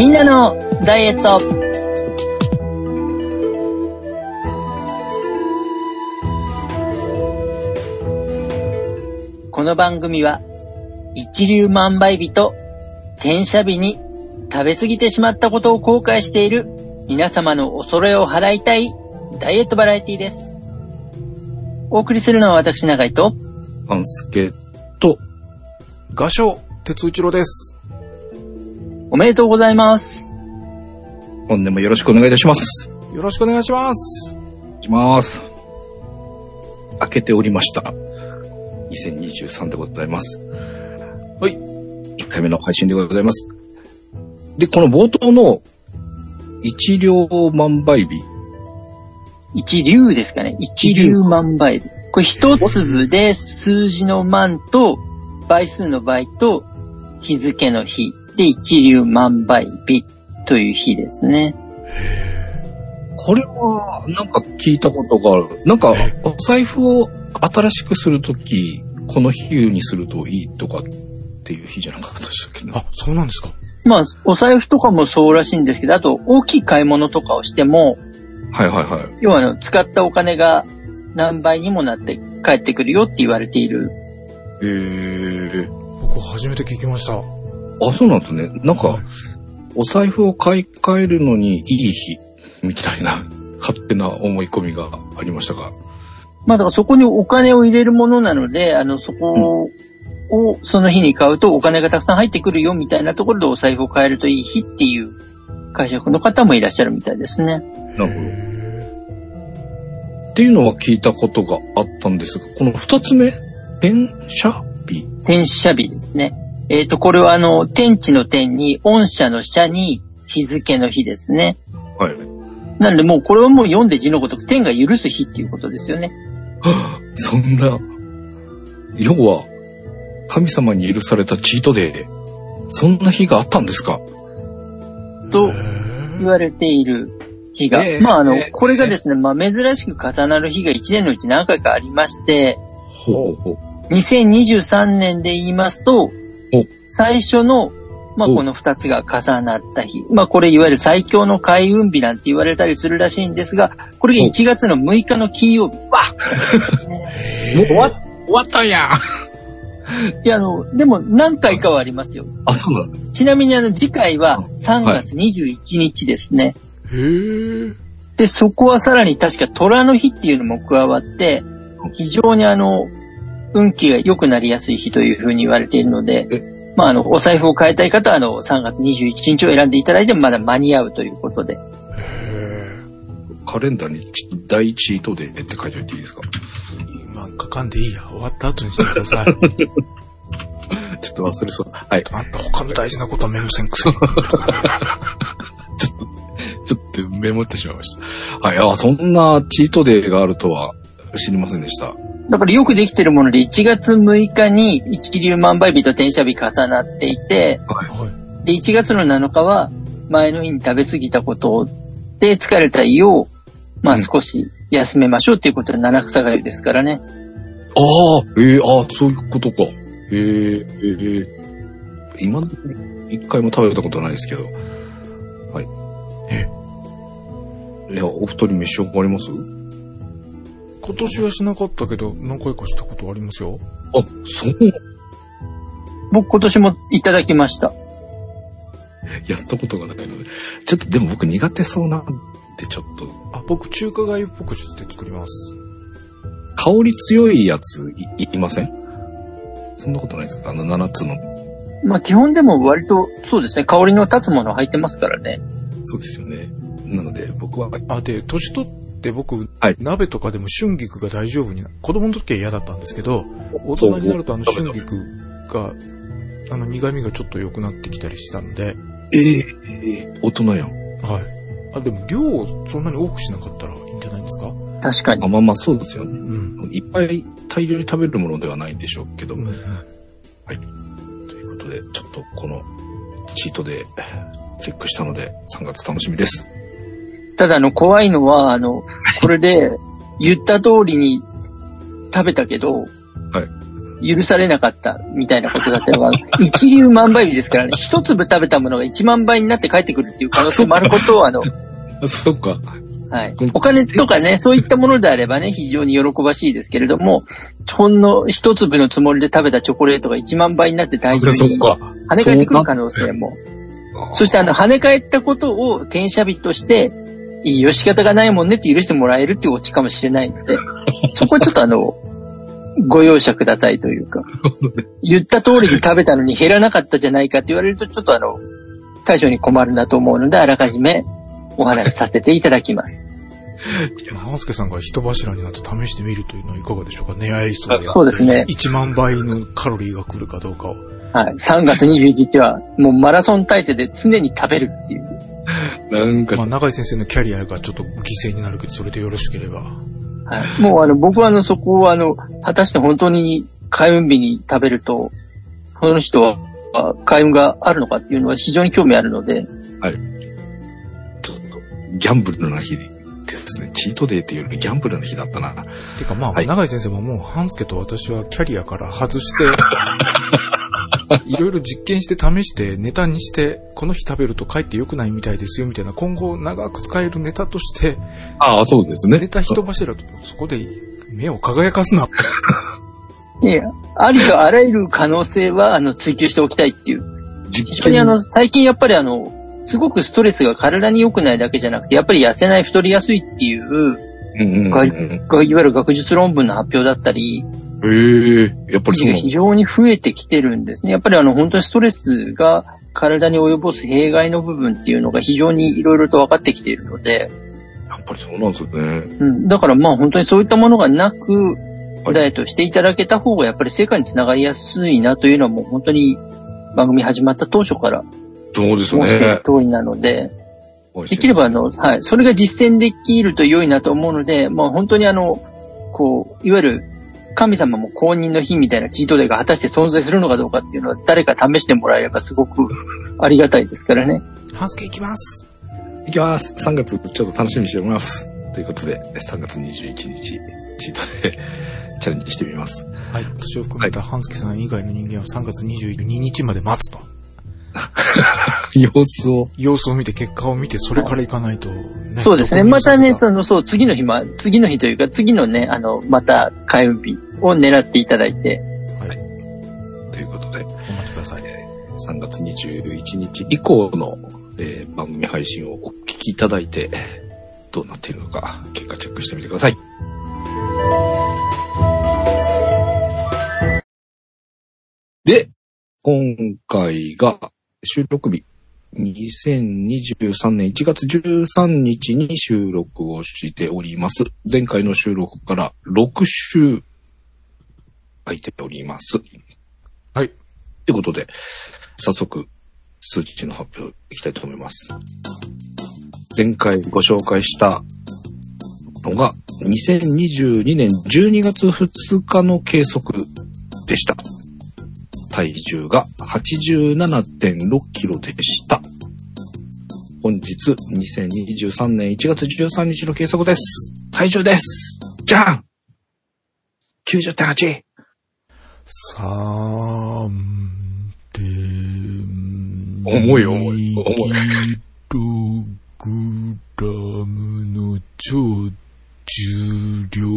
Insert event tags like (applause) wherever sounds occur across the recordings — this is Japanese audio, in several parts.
みんなのダイエット。この番組は、一流万倍日と転写日に食べ過ぎてしまったことを後悔している皆様の恐れを払いたいダイエットバラエティです。お送りするのは私永井と、半助と、画商、鉄一郎です。おめでとうございます。本年もよろしくお願いいたします。よろしくお願いします。します。開けておりました。2023でございます。はい。1回目の配信でございます。で、この冒頭の一両万倍日。一流ですかね。一流万倍日。これ一粒で数字の万と倍数の倍と日付の日で一流万倍日という日ですね。これは、なんか聞いたことがある。なんか、お財布を新しくするとき、この日にするといいとかっていう日じゃなかったでしたっけね。あ、そうなんですか。まあ、お財布とかもそうらしいんですけど、あと大きい買い物とかをしても、はいはいはい。要はあの、使ったお金が何倍にもなって帰ってくるよって言われている。えー、僕初めて聞きました。あ、そうなんですね。なんか、お財布を買い替えるのにいい日、みたいな、(laughs) 勝手な思い込みがありましたが。まあだからそこにお金を入れるものなので、あの、そこをその日に買うとお金がたくさん入ってくるよみたいなところでお財布を買えるといい日っていう解釈の方もいらっしゃるみたいですね。なるほど。っていうのは聞いたことがあったんですが、この二つ目、転写日？転写日ですね。えっ、と、これはあの、天地の天に、御社の社に日付の日ですね。はい。なのでもうこれはもう読んで字のごとく天が許す日っていうことですよね。(laughs) そんな、要は、神様に許されたチートデー、そんな日があったんですか？と言われている日が。ええまああのええ、これがですね、まあ珍しく重なる日が1年のうち何回かありまして、ほうほう。2023年で言いますとお、最初の、まあおこの2つが重なった日。まあこれいわゆる最強の開運日なんて言われたりするらしいんですが、これが1月の6日の金曜日。もう (laughs) 終わ、終わったんや。いや、あの、でも何回かはありますよ。あ、そうなんだ。ちなみにあの次回は3月21日ですね。へえ。で、そこはさらに確か虎の日っていうのも加わって、非常にあの、運気が良くなりやすい日というふうに言われているので、まああの、お財布を変えたい方はあの、3月21日を選んでいただいてもまだ間に合うということで。カレンダーにち第一位とでって書いておいていいですか？今書かんでいいや。終わった後にしてください。(laughs) ちょっと忘れそう。はい。あんた他の大事なことはメモせんくせに。ちょっとメモってしまいました。はい。あ、そんなチートデーがあるとは知りませんでした。だからよくできてるもので1月6日に一流万倍日と転写日重なっていて、はい。で、1月の7日は前の日に食べ過ぎたことで疲れた胃を、まあうん少し休めましょうっていうことで七草がゆですからね。ああ、ええああ、そういうことか。ええええ今、一回も食べたことないですけど。はい。えいや、お二人召し上がります？今年はしなかったけど、何回かしたことありますよ。あ、そう。僕今年もいただきました。やったことがないので。ちょっと、でも僕苦手そうなんで、ちょっと。あ、僕中華粥っぽくして作ります。香り強いやつい、いいません？そんなことないですか？あの7つの。まあ基本でも割とそうですね、香りの立つもの入ってますからね。そうですよね。なので、僕は、あ、で、年取って僕、はい鍋とかでも春菊が大丈夫にな、子供の時は嫌だったんですけど、大人になるとあのお春菊が、あの苦味がちょっと良くなってきたりしたんで、ええ大人やん。はい。あ、でも量をそんなに多くしなかったらいいんじゃないですか？確かにあ、。まあまあそうですよね。うん。いっぱい大量に食べるものではないんでしょうけど。うんうんということで、ちょっとこのチートでチェックしたので、3月楽しみです。ただあの怖いのは、あの、これで言った通りに食べたけど、はい許されなかったみたいなことだったのが、(laughs) 一流万倍日ですからね、一粒食べたものが一万倍になって帰ってくるっていう可能性もあることを、あの、(laughs) そっか。はい。お金とかね、そういったものであればね、非常に喜ばしいですけれども、ほんの一粒のつもりで食べたチョコレートが1万倍になって大事に。跳ね返ってくる可能性も。そしてあの、跳ね返ったことを転写日として、いいよ、仕方がないもんねって許してもらえるっていうオチかもしれないので、(laughs) そこはちょっとあの、ご容赦くださいというか、言った通りに食べたのに減らなかったじゃないかって言われると、ちょっとあの、対処に困るなと思うので、あらかじめお話しさせていただきます。浜助さんが人柱になって試してみるというのはいかがでしょうか？ねアイスをやって。そうですね1万倍のカロリーが来るかどうかを。はい。3月21日は、もうマラソン体制で常に食べるっていう。なんかまあ、、長井先生のキャリアがちょっと犠牲になるけど、それでよろしければ。はい。もうあの、僕はあの、そこをあの、果たして本当に開運日に食べると、この人はあ開運があるのかっていうのは非常に興味あるので、ちょっと、ギャンブルな日ですね。チートデーっていうよりギャンブルの日だったな。てかまあ、はい長井先生ももう、半助と私はキャリアから外して、(laughs) いろいろ実験して試して、ネタにして、この日食べると帰って良くないみたいですよ、みたいな、今後長く使えるネタとして、ああ、そうですね。ネタ人柱と、そこで目を輝かすな。いや、ありとあらゆる可能性は、あの、追求しておきたいっていう。非実常にあの、最近やっぱりあの、すごくストレスが体に良くないだけじゃなくて、やっぱり痩せない太りやすいっていう、うんうんうんががいわゆる学術論文の発表だったり、ええやっぱりそう非常に増えてきてるんですね。やっぱりあの、本当にストレスが体に及ぼす弊害の部分っていうのが非常にいろいろと分かってきているので、やっぱりそうなんですよね。うん、だからまあ本当にそういったものがなく、はいダイエットしていただけた方がやっぱり成果につながりやすいなというのはもう本当に番組始まった当初からそうですよ申しているね。通りなので、できればあの、はい、それが実践できると良いなと思うので、まあ本当にあの、こう、いわゆる神様も公認の日みたいなチートデーが果たして存在するのかどうかっていうのは誰か試してもらえればすごくありがたいですからね。半助行きます。いきます。3月ちょっと楽しみにしております。ということで、3月21日、チートデーチャレンジしてみます。はい。私を含めた半助さん以外の人間は3月22日まで待つと。(laughs) 様子を。様子を見て、結果を見て、それから行かないと、ね。そうですね。またね、その、そう、次の日ま、次の日というか、次のね、あの、また開運日を狙っていただいて、たはい。ということで、お待ちください。3月21日以降の、えー番組配信をお聞きいただいて、どうなっているのか、結果チェックしてみてください。で、今回が収録日、2023年1月13日に収録をしております。前回の収録から6週空いております。はい。ということで、早速、数値の発表いきたいと思います。前回ご紹介したのが、2022年12月2日の計測でした。体重が87.6キロでした。本日、2023年1月13日の計測です。体重です。じゃん !90.8! 3点。重い重い重いキログラムの超重量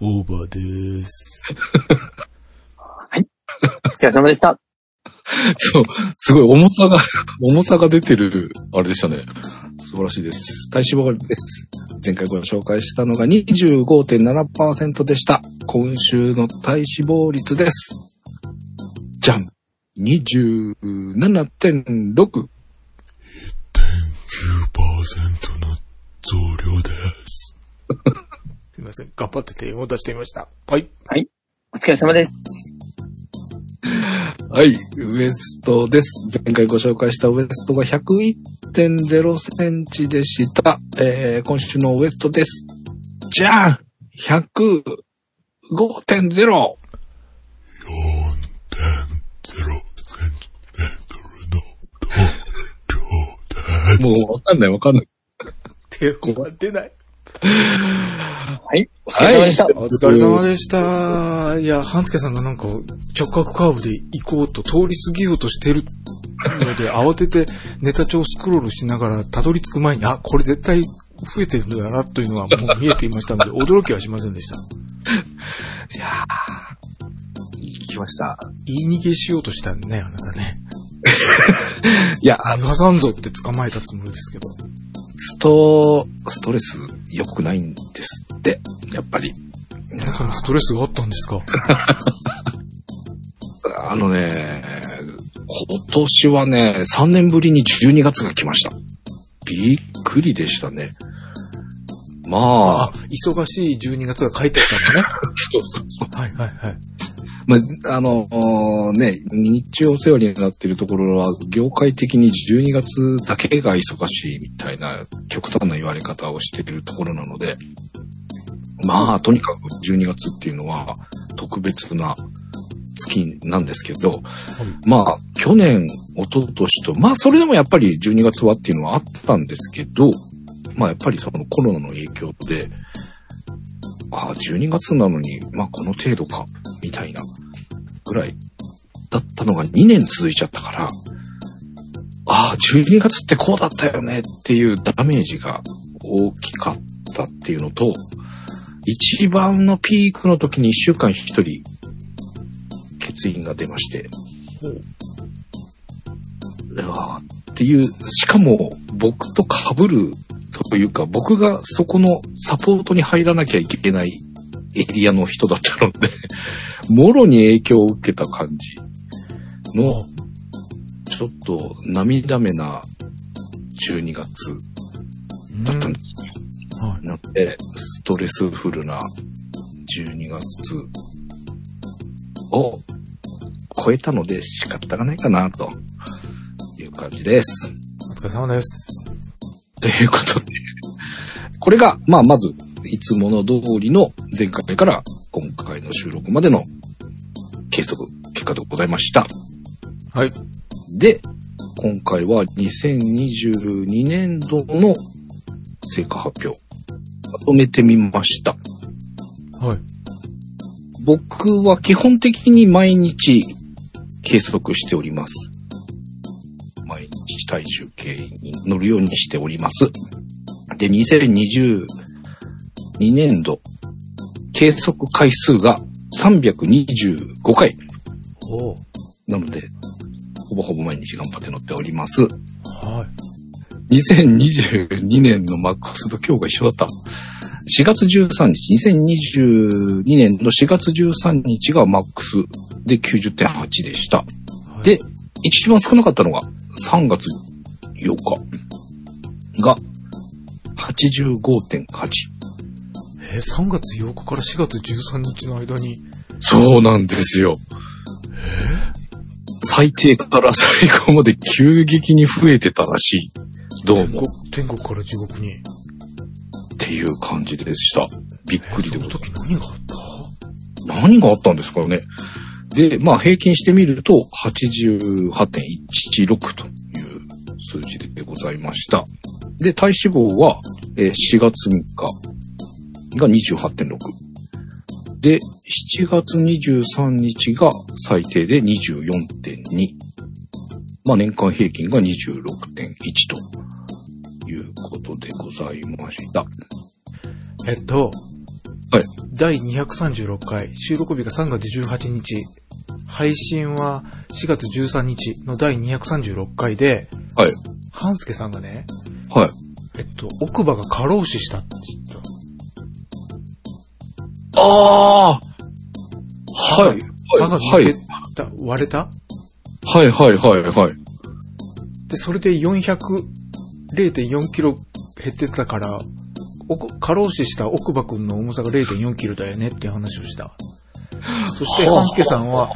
オーバーです。(laughs) お疲れ様でした。そう、すごい重さが、重さが出てる、あれでしたね。素晴らしいです。体脂肪です。前回ご紹介したのが25.7%でした。今週の体脂肪率です。じゃん !27.6! 9%の増量です。(laughs) すいません。頑張って点を出してみました。はい。お疲れ様です。はい、ウエストです。前回ご紹介したウエストが101.0センチでした。えー、今週のウエストです。じゃん !105.0! もうわかんないわかんない。手が出ない。ははい。お疲れ様でした。お疲れ様でした。いや、半助さんがなんか直角カーブで行こうと通り過ぎようとしてるので、慌ててネタ帳をスクロールしながらたどり着く前に、あ、これ絶対増えてるんだなというのはもう見えていましたので、(laughs) 驚きはしませんでした。いやー、来ました。言い逃げしようとしたんね、あなたね。(laughs) いや、逃がさんぞって捕まえたつもりですけど。スト、ストレス良くないんですって、やっぱり。ストレスがあったんですか？(laughs) あのね、今年はね、3年ぶりに12月が来ました。びっくりでしたね。まああ、、忙しい12月が帰ってきたのね。(laughs) そうそうそう。はいはいはい。まあ、あの、ね、日中お世話になっているところは、業界的に12月だけが忙しいみたいな極端な言われ方をしているところなので、まあ、とにかく12月っていうのは特別な月なんですけど、まあ、去年、一昨年と、まあ、それでもやっぱり12月はっていうのはあったんですけど、まあ、やっぱりそのコロナの影響で、ああ、12月なのに、まあ、この程度か、みたいなぐらいだったのが2年続いちゃったから、ああ、12月ってこうだったよねっていうダメージが大きかったっていうのと、一番のピークの時に1週間1人、欠員が出まして、うわーっていう、しかも僕と被るというか、僕がそこのサポートに入らなきゃいけないエリアの人だったので、(laughs) もろに影響を受けた感じの、ちょっと涙目な12月だったんですはなので、ストレスフルな12月を超えたので仕方がないかなという感じです。お疲れ様です。ということで、これが、まあ、まず、いつもの通りの前回から今回の収録までの計測結果でございました。はい。で、今回は2022年度の成果発表、まとめてみました。はい。僕は基本的に毎日計測しております。体重計に乗るようにしております。で、2022年度計測回数が325回。なので、ほぼほぼ毎日頑張って乗っております。はい。2022年のマックスと今日が一緒だった。4月13日、2022年の4月13日がマックスで90.8でした。はいで、一番少なかったのが3月8日が85.8。えー、3月8日から4月13日の間に、そうなんですよ。最低から最高まで急激に増えてたらしい。どうも。天国天国から地獄に？っていう感じでした。びっくりでございますその時何があった？何があったんですかね。で、まあ平均してみると88.116という数字でございました。で、体脂肪はえー4月3日が28.6。で、7月23日が最低で24.2。まあ年間平均が26.1ということでございました。えっと、はい。第236回、収録日が3月18日、配信は4月13日の第236回で、はい。半助さんがね、はい。えっと、奥歯が過労死したって言った。ああはい。歯がはい抜け。た、割れた？はいはいはいはい。で、それで400、0.4キロ減ってたから、奥過労死した奥歯くんの重さが0.4キロだよねっていう話をした。(laughs) そして、はあ半助さんは、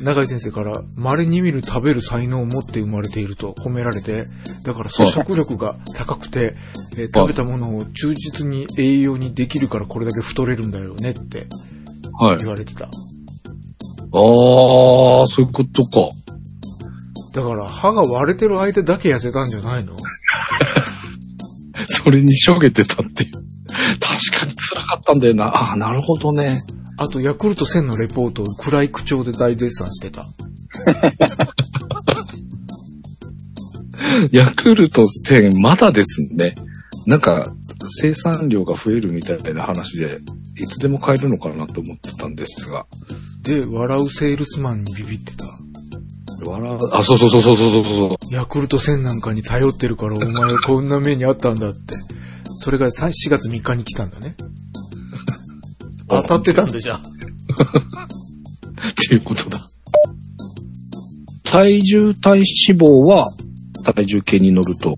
長井先生から、稀に見る食べる才能を持って生まれていると褒められて、だから咀食力が高くて、えー食べたものを忠実に栄養にできるからこれだけ太れるんだよねってはい。言われてた。ああ、そういうことか。だから歯が割れてる間だけ痩せたんじゃないの？(laughs) それにしょげてたっていう。確かに辛かったんだよな。ああ、なるほどね。あと、ヤクルト1000のレポートを暗い口調で大絶賛してた。(laughs) ヤクルト1000まだですね。なんか、生産量が増えるみたいな話で、いつでも買えるのかなと思ってたんですが。で、笑うセールスマンにビビってた。笑う、あ、そうそうそうそうそうそうそう。ヤクルト1000なんかに頼ってるからお前こんな目にあったんだって。それがさ4月3日に来たんだね。当たってたんでじゃん。(laughs) っていうことだ。体重体脂肪は体重計に乗ると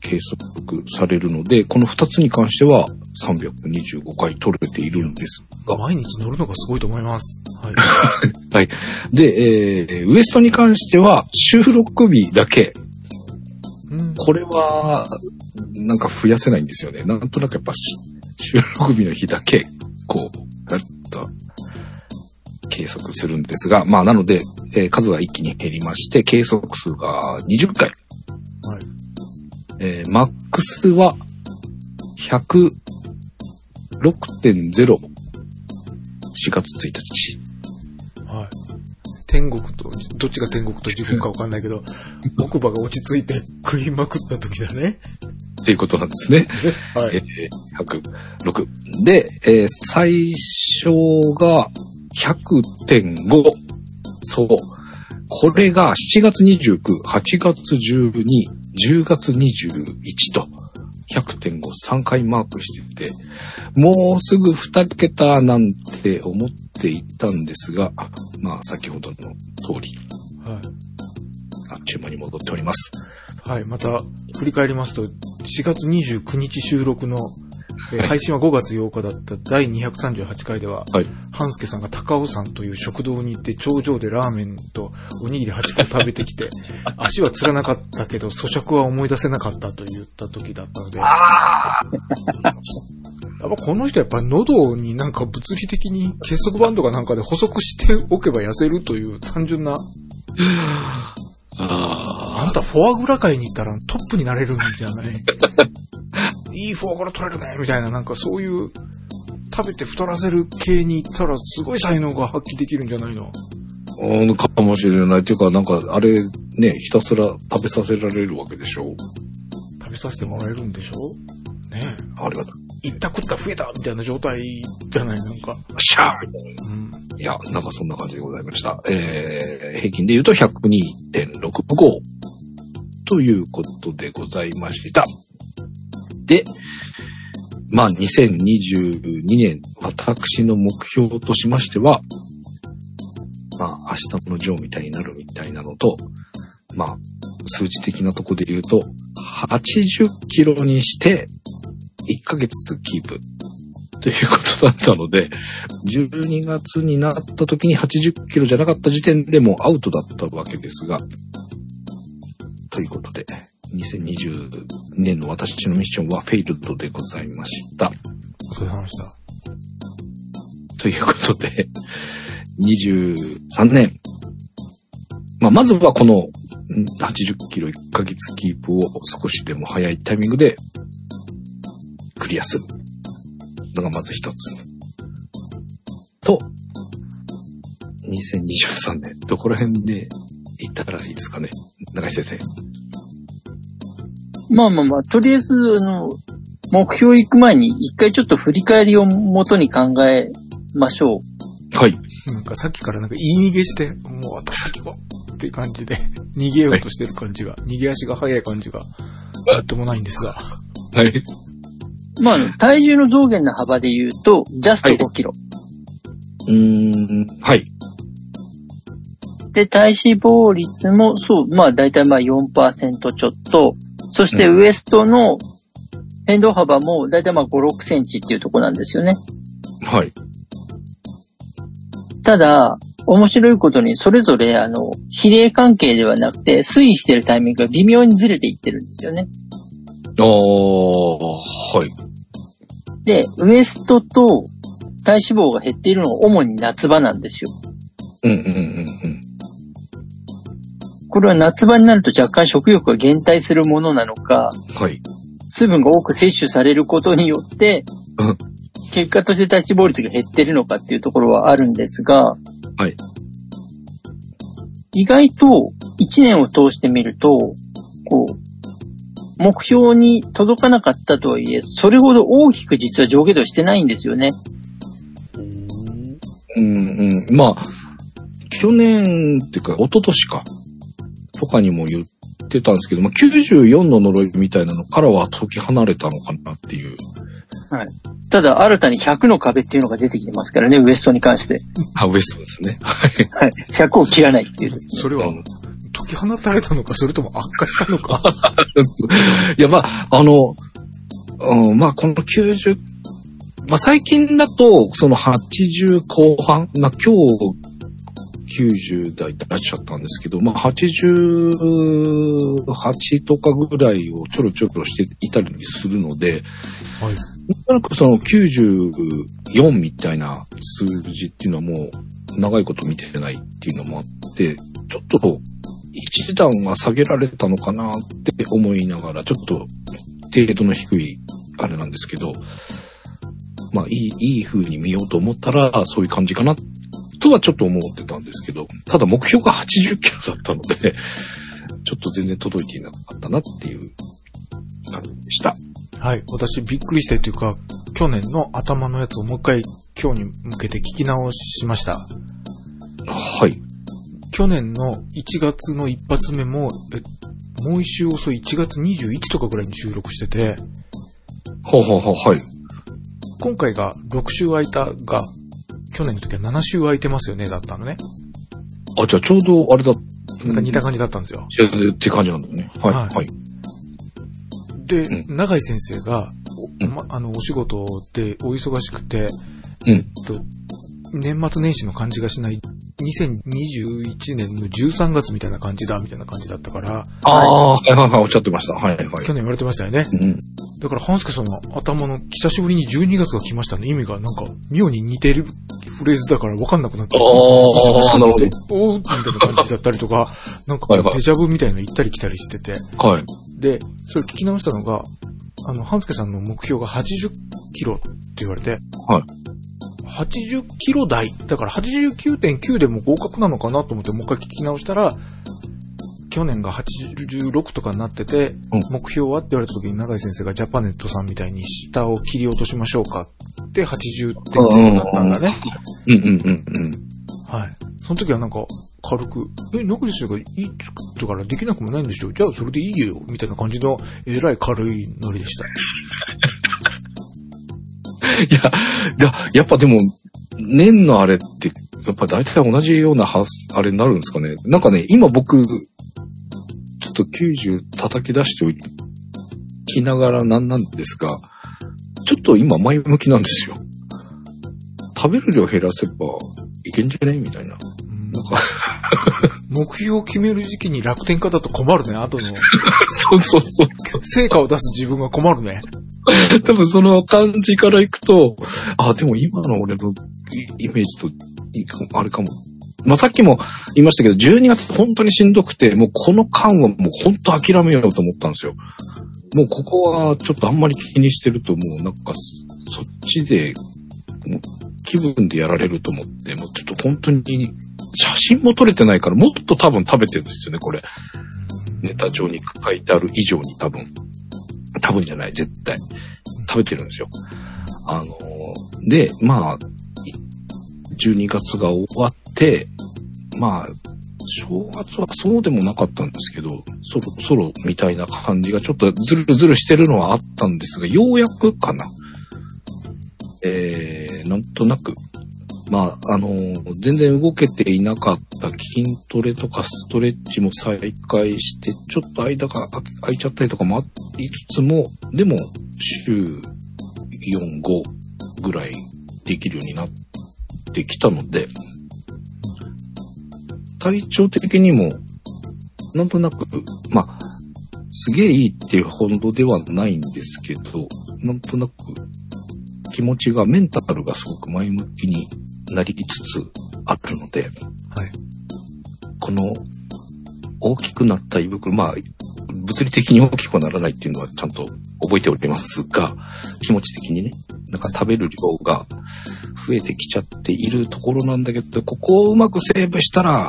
計測されるので、この2つに関しては325回取れているんですが。毎日乗るのがすごいと思います。はい。(laughs) はい。で、えー、ウエストに関しては収録日だけ。うん、これは、なんか増やせないんですよね。なんとなくやっぱし収録日の日だけ、こう、やった、計測するんですが、まあなので、えー数が一気に減りまして、計測数が20回。はい。えーマックスは106.0。4月1日。はい。天国と、どっちが天国と地獄かわかんないけど、(laughs) 奥歯が落ち着いて食いまくった時だね。っていうことなんですね。(laughs) はえ。ー106。で、えー最小が100.5。そう。これが7月29、8月12、10月21と、100.5、3回マークしてて、もうすぐ2桁なんて思っていたんですが、まあ先ほどの通り、はい。あっちゅう間に戻っております。はい、また、振り返りますと、4月29日収録の、えー配信は5月8日だった第238回では、はい。半助さんが高尾山という食堂に行って頂上でラーメンとおにぎり8個食べてきて、(laughs) 足はつらなかったけど咀嚼は思い出せなかったと言った時だったので、(laughs) やっぱこの人やっぱ喉になんか物理的に結束バンドかなんかで補足しておけば痩せるという単純な、ああんたフォアグラ界に行ったらトップになれるんじゃない？(laughs) いいフォアグラ取れるねみたいななんかそういう食べて太らせる系に行ったらすごい才能が発揮できるんじゃないの？うん、かもしれない。っていうか、なんか、あれ、ね、ひたすら食べさせられるわけでしょ？食べさせてもらえるんでしょ？ねえ。ありがとう。行った食った増えたみたいな状態じゃない？なんか。シャーみたいな。うん。いや、なんかそんな感じでございました。えー、平均で言うと102.65ということでございました。で、まあ2022年、私の目標としましては、まあ明日のジョーみたいになるみたいなのと、まあ数字的なとこで言うと、80キロにして1ヶ月キープということだったので、12月になった時に80キロじゃなかった時点でもうアウトだったわけですが、ということで、2020年の私のミッションはフェイルドでございました。お疲れ様でした。ということで、23年。まあ、まずはこのん80キロ1ヶ月キープを少しでも早いタイミングでクリアするのがまず一つ。と、2023年、どこら辺で行ったらいいですかね中井先生。まあまあまあ、とりあえず、あの、目標行く前に一回ちょっと振り返りを元に考えましょう。はい。なんかさっきからなんか言い逃げして、もうあと先行こうっていう感じで、逃げようとしてる感じが、逃げ足が速い感じが、なんともないんですが。はい。まあ体重の増減の幅で言うと、ジャストはい5キロ。うーん、はい。で、体脂肪率も、そう、まあ大体まあ4%ちょっと。そしてウエストの変動幅も大体まあ5、6センチっていうところなんですよね。はい。ただ、面白いことにそれぞれあの、比例関係ではなくて推移してるタイミングが微妙にずれていってるんですよね。あー、はい。で、ウエストと体脂肪が減っているのは主に夏場なんですよ。うんうんうんうん。これは夏場になると若干食欲が減退するものなのか、はい。水分が多く摂取されることによって、うん結果として体脂肪率が減ってるのかっていうところはあるんですが、はい。意外と1年を通してみると、こう、目標に届かなかったとはいえ、それほど大きく実は上下動してないんですよね。うんうん。まあ、去年っていうか、一昨年か。とかにも言ってたんですけど、まあ、94の呪いみたいなのからは解き離れたのかなっていう。ただ、新たに100の壁っていうのが出てきてますからね、ウエストに関して。あ、ウエストですね。はい。はい。100を切らないっていうですね。それはき放たれたのか、それとも悪化したのか。(laughs) いや、まあ、あの、うん、まあ、この90、まあ、最近だと、その80後半、まあ、今日、90代出しちゃったんですけど、まあ、88とかぐらいをちょろちょろしていたりするので、はい。なんとなくその94みたいな数字っていうのはもう長いこと見てないっていうのもあって、ちょっと一段は下げられたのかなって思いながら、ちょっと程度の低いあれなんですけど、まあいい、いい風に見ようと思ったらそういう感じかなとはちょっと思ってたんですけど、ただ目標が80キロだったので、ちょっと全然届いていなかったなっていう感じでした。はい。私びっくりしてというか、去年の頭のやつをもう一回今日に向けて聞き直しました。はい。去年の1月の一発目も、え、もう一週遅い1月21とかぐらいに収録してて、ほうほうほう、はい。今回が6週空いたが、去年の時は7週空いてますよね、だったのね。あ、じゃあちょうどあれだ。なんか似た感じだったんですよ。じ。って感じなんだね。はい。はいはい。で、う永井先生が、おうんま、あの、お仕事でお忙しくて、うん。と、年末年始の感じがしない、2021年の13月みたいな感じだ、みたいな感じだったから、ああ、はいはいはい、おっしゃってました。はいはい。去年言われてましたよね。うん。だから、半助さんの頭の久しぶりに12月が来ましたの意味がなんか、妙に似てるフレーズだから分かんなくなって。あー忙しくなってなるおーみたいな感じだったりとか、(laughs) なんかデジャブみたいなの行ったり来たりしてて。はい。で、それ聞き直したのが、あの、半助さんの目標が80キロって言われて、はい。80キロ台、だから89.9でも合格なのかなと思ってもう一回聞き直したら、去年が86とかになってて、うん目標はって言われた時に永井先生がジャパネットさんみたいに下を切り落としましょうかって80.0だったんだね。うんうんうんうん。はい。その時はなんか軽く、え、永井先生がいいって言ったからできなくもないんでしょじゃあそれでいいよみたいな感じのえらい軽いノリでした。いや、いや、やっぱでも、年のあれって、やっぱ大体同じようなは、あれになるんですかね。なんかね、今僕、ちょっと90叩き出しておきながらなんなんですが、ちょっと今前向きなんですよ。食べる量減らせばいけんじゃね？みたいな。うんなんか、(laughs) 目標を決める時期に楽天家だと困るね。後の (laughs) そうそうそう。成果を出す自分が困るね。多分その感じからいくと、あ、でも今の俺のイメージと、あれかも。まあ、さっきも言いましたけど、12月本当にしんどくて、もうこの間はもう本当諦めようと思ったんですよ。もうここはちょっとあんまり気にしてるともうなんかそっちで、気分でやられると思って、もうちょっと本当に写真も撮れてないからもっと多分食べてるんですよね、これ。ネタ上に書いてある以上に多分。多分じゃない、絶対。食べてるんですよ。あのーで、まあ、12月が終わって、まあ、正月はそうでもなかったんですけど、そろそろみたいな感じがちょっとずるずるしてるのはあったんですが、ようやくかな。えー、なんとなく、まあ、あのー全然動けていなかった筋トレとかストレッチも再開して、ちょっと間が空いちゃったりとかもありつつも、でも、週4、5ぐらいできるようになってきたので、体調的にも、なんとなく、まあ、すげえいいっていうほどではないんですけど、なんとなく気持ちが、メンタルがすごく前向きになりつつあるので、はい。この大きくなった胃袋、まあ、物理的に大きくはならないっていうのはちゃんと覚えておりますが、気持ち的にね。なんか食べる量が増えてきちゃっているところなんだけど、ここをうまくセーブしたら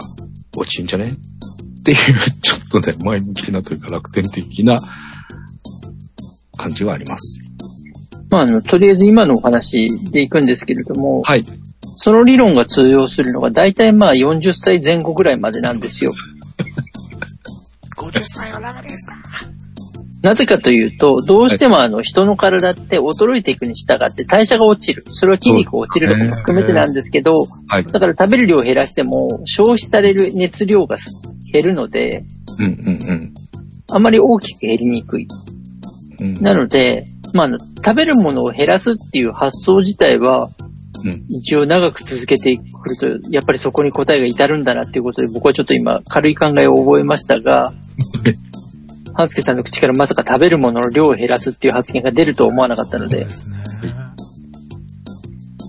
落ちんじゃね？っていう、ちょっとね、前向きなというか楽天的な感じはあります。まあ、あの、とりあえず今のお話でいくんですけれども、はい。その理論が通用するのが大体まあ40歳前後ぐらいまでなんですよ。50歳はダメですか？なぜかというと、どうしてもあの人の体って衰えていくに従って代謝が落ちる。それは筋肉が落ちるとかも含めてなんですけど、はい。だから食べる量を減らしても消費される熱量が減るので。あまり大きく減りにくい。うん、なので、まあ、食べるものを減らすっていう発想自体は、うん一応長く続けてくると、やっぱりそこに答えが至るんだなっていうことで、僕はちょっと今、軽い考えを覚えましたが、半助さんの口からまさか食べるものの量を減らすっていう発言が出るとは思わなかったので。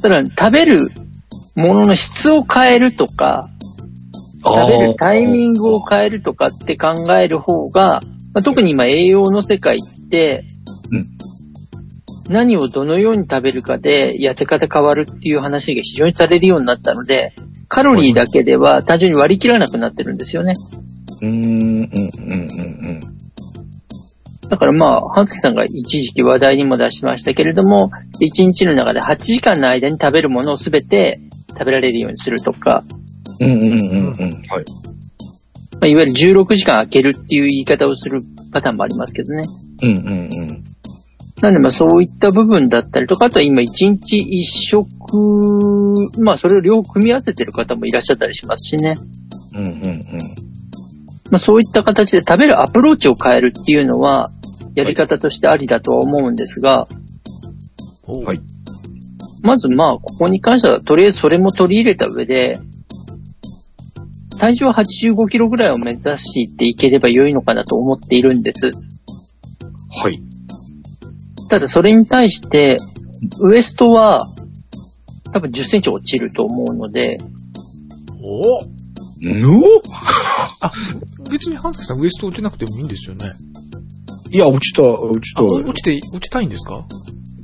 ただ食べるものの質を変えるとか、食べるタイミングを変えるとかって考える方が、まあ、特に今栄養の世界って、うん何をどのように食べるかで痩せ方変わるっていう話が非常にされるようになったので、カロリーだけでは単純に割り切らなくなってるんですよね。うーん、うん、うん、うん、だからまあ、半助さんが一時期話題にも出しましたけれども、1日の中で8時間の間に食べるものをすべて食べられるようにするとか、うん。うん、うん、うん、うん。はい。まあ、いわゆる16時間空けるっていう言い方をするパターンもありますけどね。うん、うん、うん。なんでまあそういった部分だったりとか、あとは今1日1食、まあそれを両方組み合わせてる方もいらっしゃったりしますしね。うん、うん、うん。まあそういった形で食べるアプローチを変えるっていうのは、やり方としてありだとは思うんですが、はいまずまあここに関してはとりあえずそれも取り入れた上で、体重は85キロぐらいを目指していければ良いのかなと思っているんです。はい。ただそれに対して、ウエストは多分10センチ落ちると思うので、お？ぬ別に半助さんウエスト落ちなくてもいいんですよね。いや、落ちた、落ちた、あ、落落ちて、落ちたいんですか？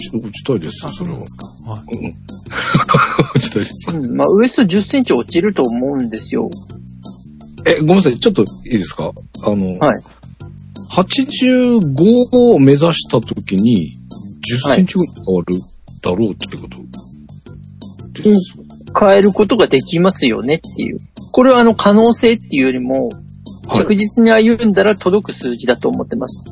ち落ちたいです。あ、そうなんですか。はい。うん。(laughs) 落ちたいです。うん、まあウエスト10センチ落ちると思うんですよ。え、ごめんなさい。ちょっといいですか？あの、はい。85を目指したときに、10センチぐらい変わるだろうってこと？です。変えることができますよねっていう。これはあの可能性っていうよりも、はい着実に歩んだら届く数字だと思ってます。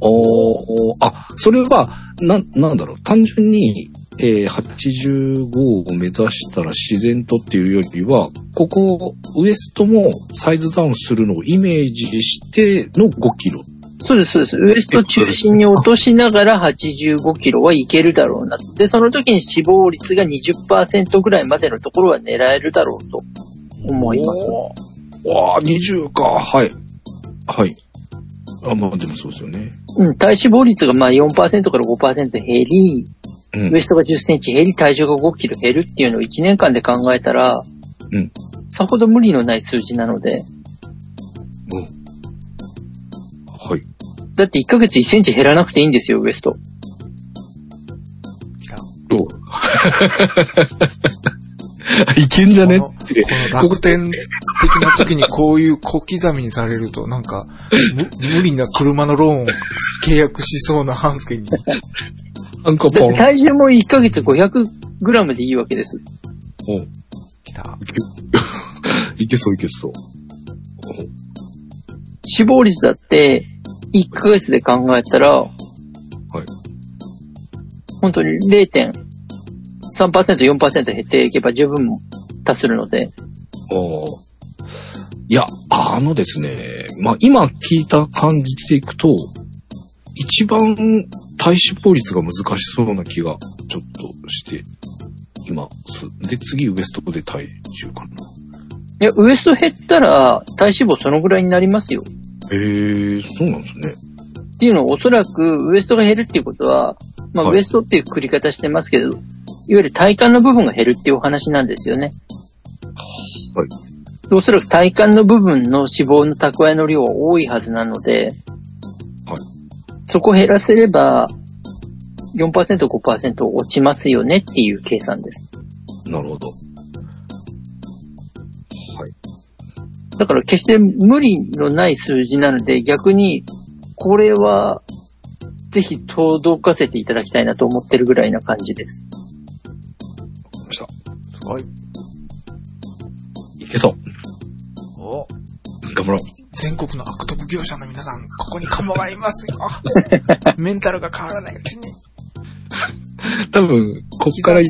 おーあ、それは、な、なんだろう？単純に、えー、85を目指したら自然とっていうよりは、ここ、ウエストもサイズダウンするのをイメージしての5キロ。そうです、そうです。ウエスト中心に落としながら85キロはいけるだろうな。で、その時に死亡率が20%ぐらいまでのところは狙えるだろうと思います。わあ、20か。はい。はい。あ、まあでもそうですよね。うん、体脂肪率がまあ4%から5%減り、うんウエ。ストが10センチ減り、体重が5キロ減るっていうのを1年間で考えたら、うんさほど無理のない数字なので、はい。だって1ヶ月1センチ減らなくていいんですよ、ウエスト。どう？(laughs) いけんじゃね？このこの楽天的な時にこういう (laughs) 小刻みにされると、なんか、む無理な車のローンを契約しそうな半助に。なんかポンだって。体重も1ヶ月500グラムでいいわけです。お来た。いけそう (laughs) いけそう。死亡率だって、1ヶ月で考えたら、本当に0.3%、4%減っていけば十分達するので、おいや、あのですね、まあ今聞いた感じでいくと、一番体脂肪率が難しそうな気がちょっとして、今、す。で、次ウエストで体重かな。いや、ウエスト減ったら体脂肪そのぐらいになりますよ。へえー、そうなんですね。っていうのはおそらくウエストが減るっていうことは、まあ、はいウエストっていう繰り方してますけど、いわゆる体幹の部分が減るっていうお話なんですよね。はい。おそらく体幹の部分の脂肪の蓄えの量は多いはずなので、はいそこを減らせれば、4%、5%落ちますよねっていう計算です。なるほど。だから決して無理のない数字なので逆にこれはぜひ届かせていただきたいなと思ってるぐらいな感じです。わかりました。すごい。いけそう。お頑張ろう。全国の悪徳業者の皆さん、ここにカモがいますよ。(laughs) メンタルが変わらないうちに。多分、こっからい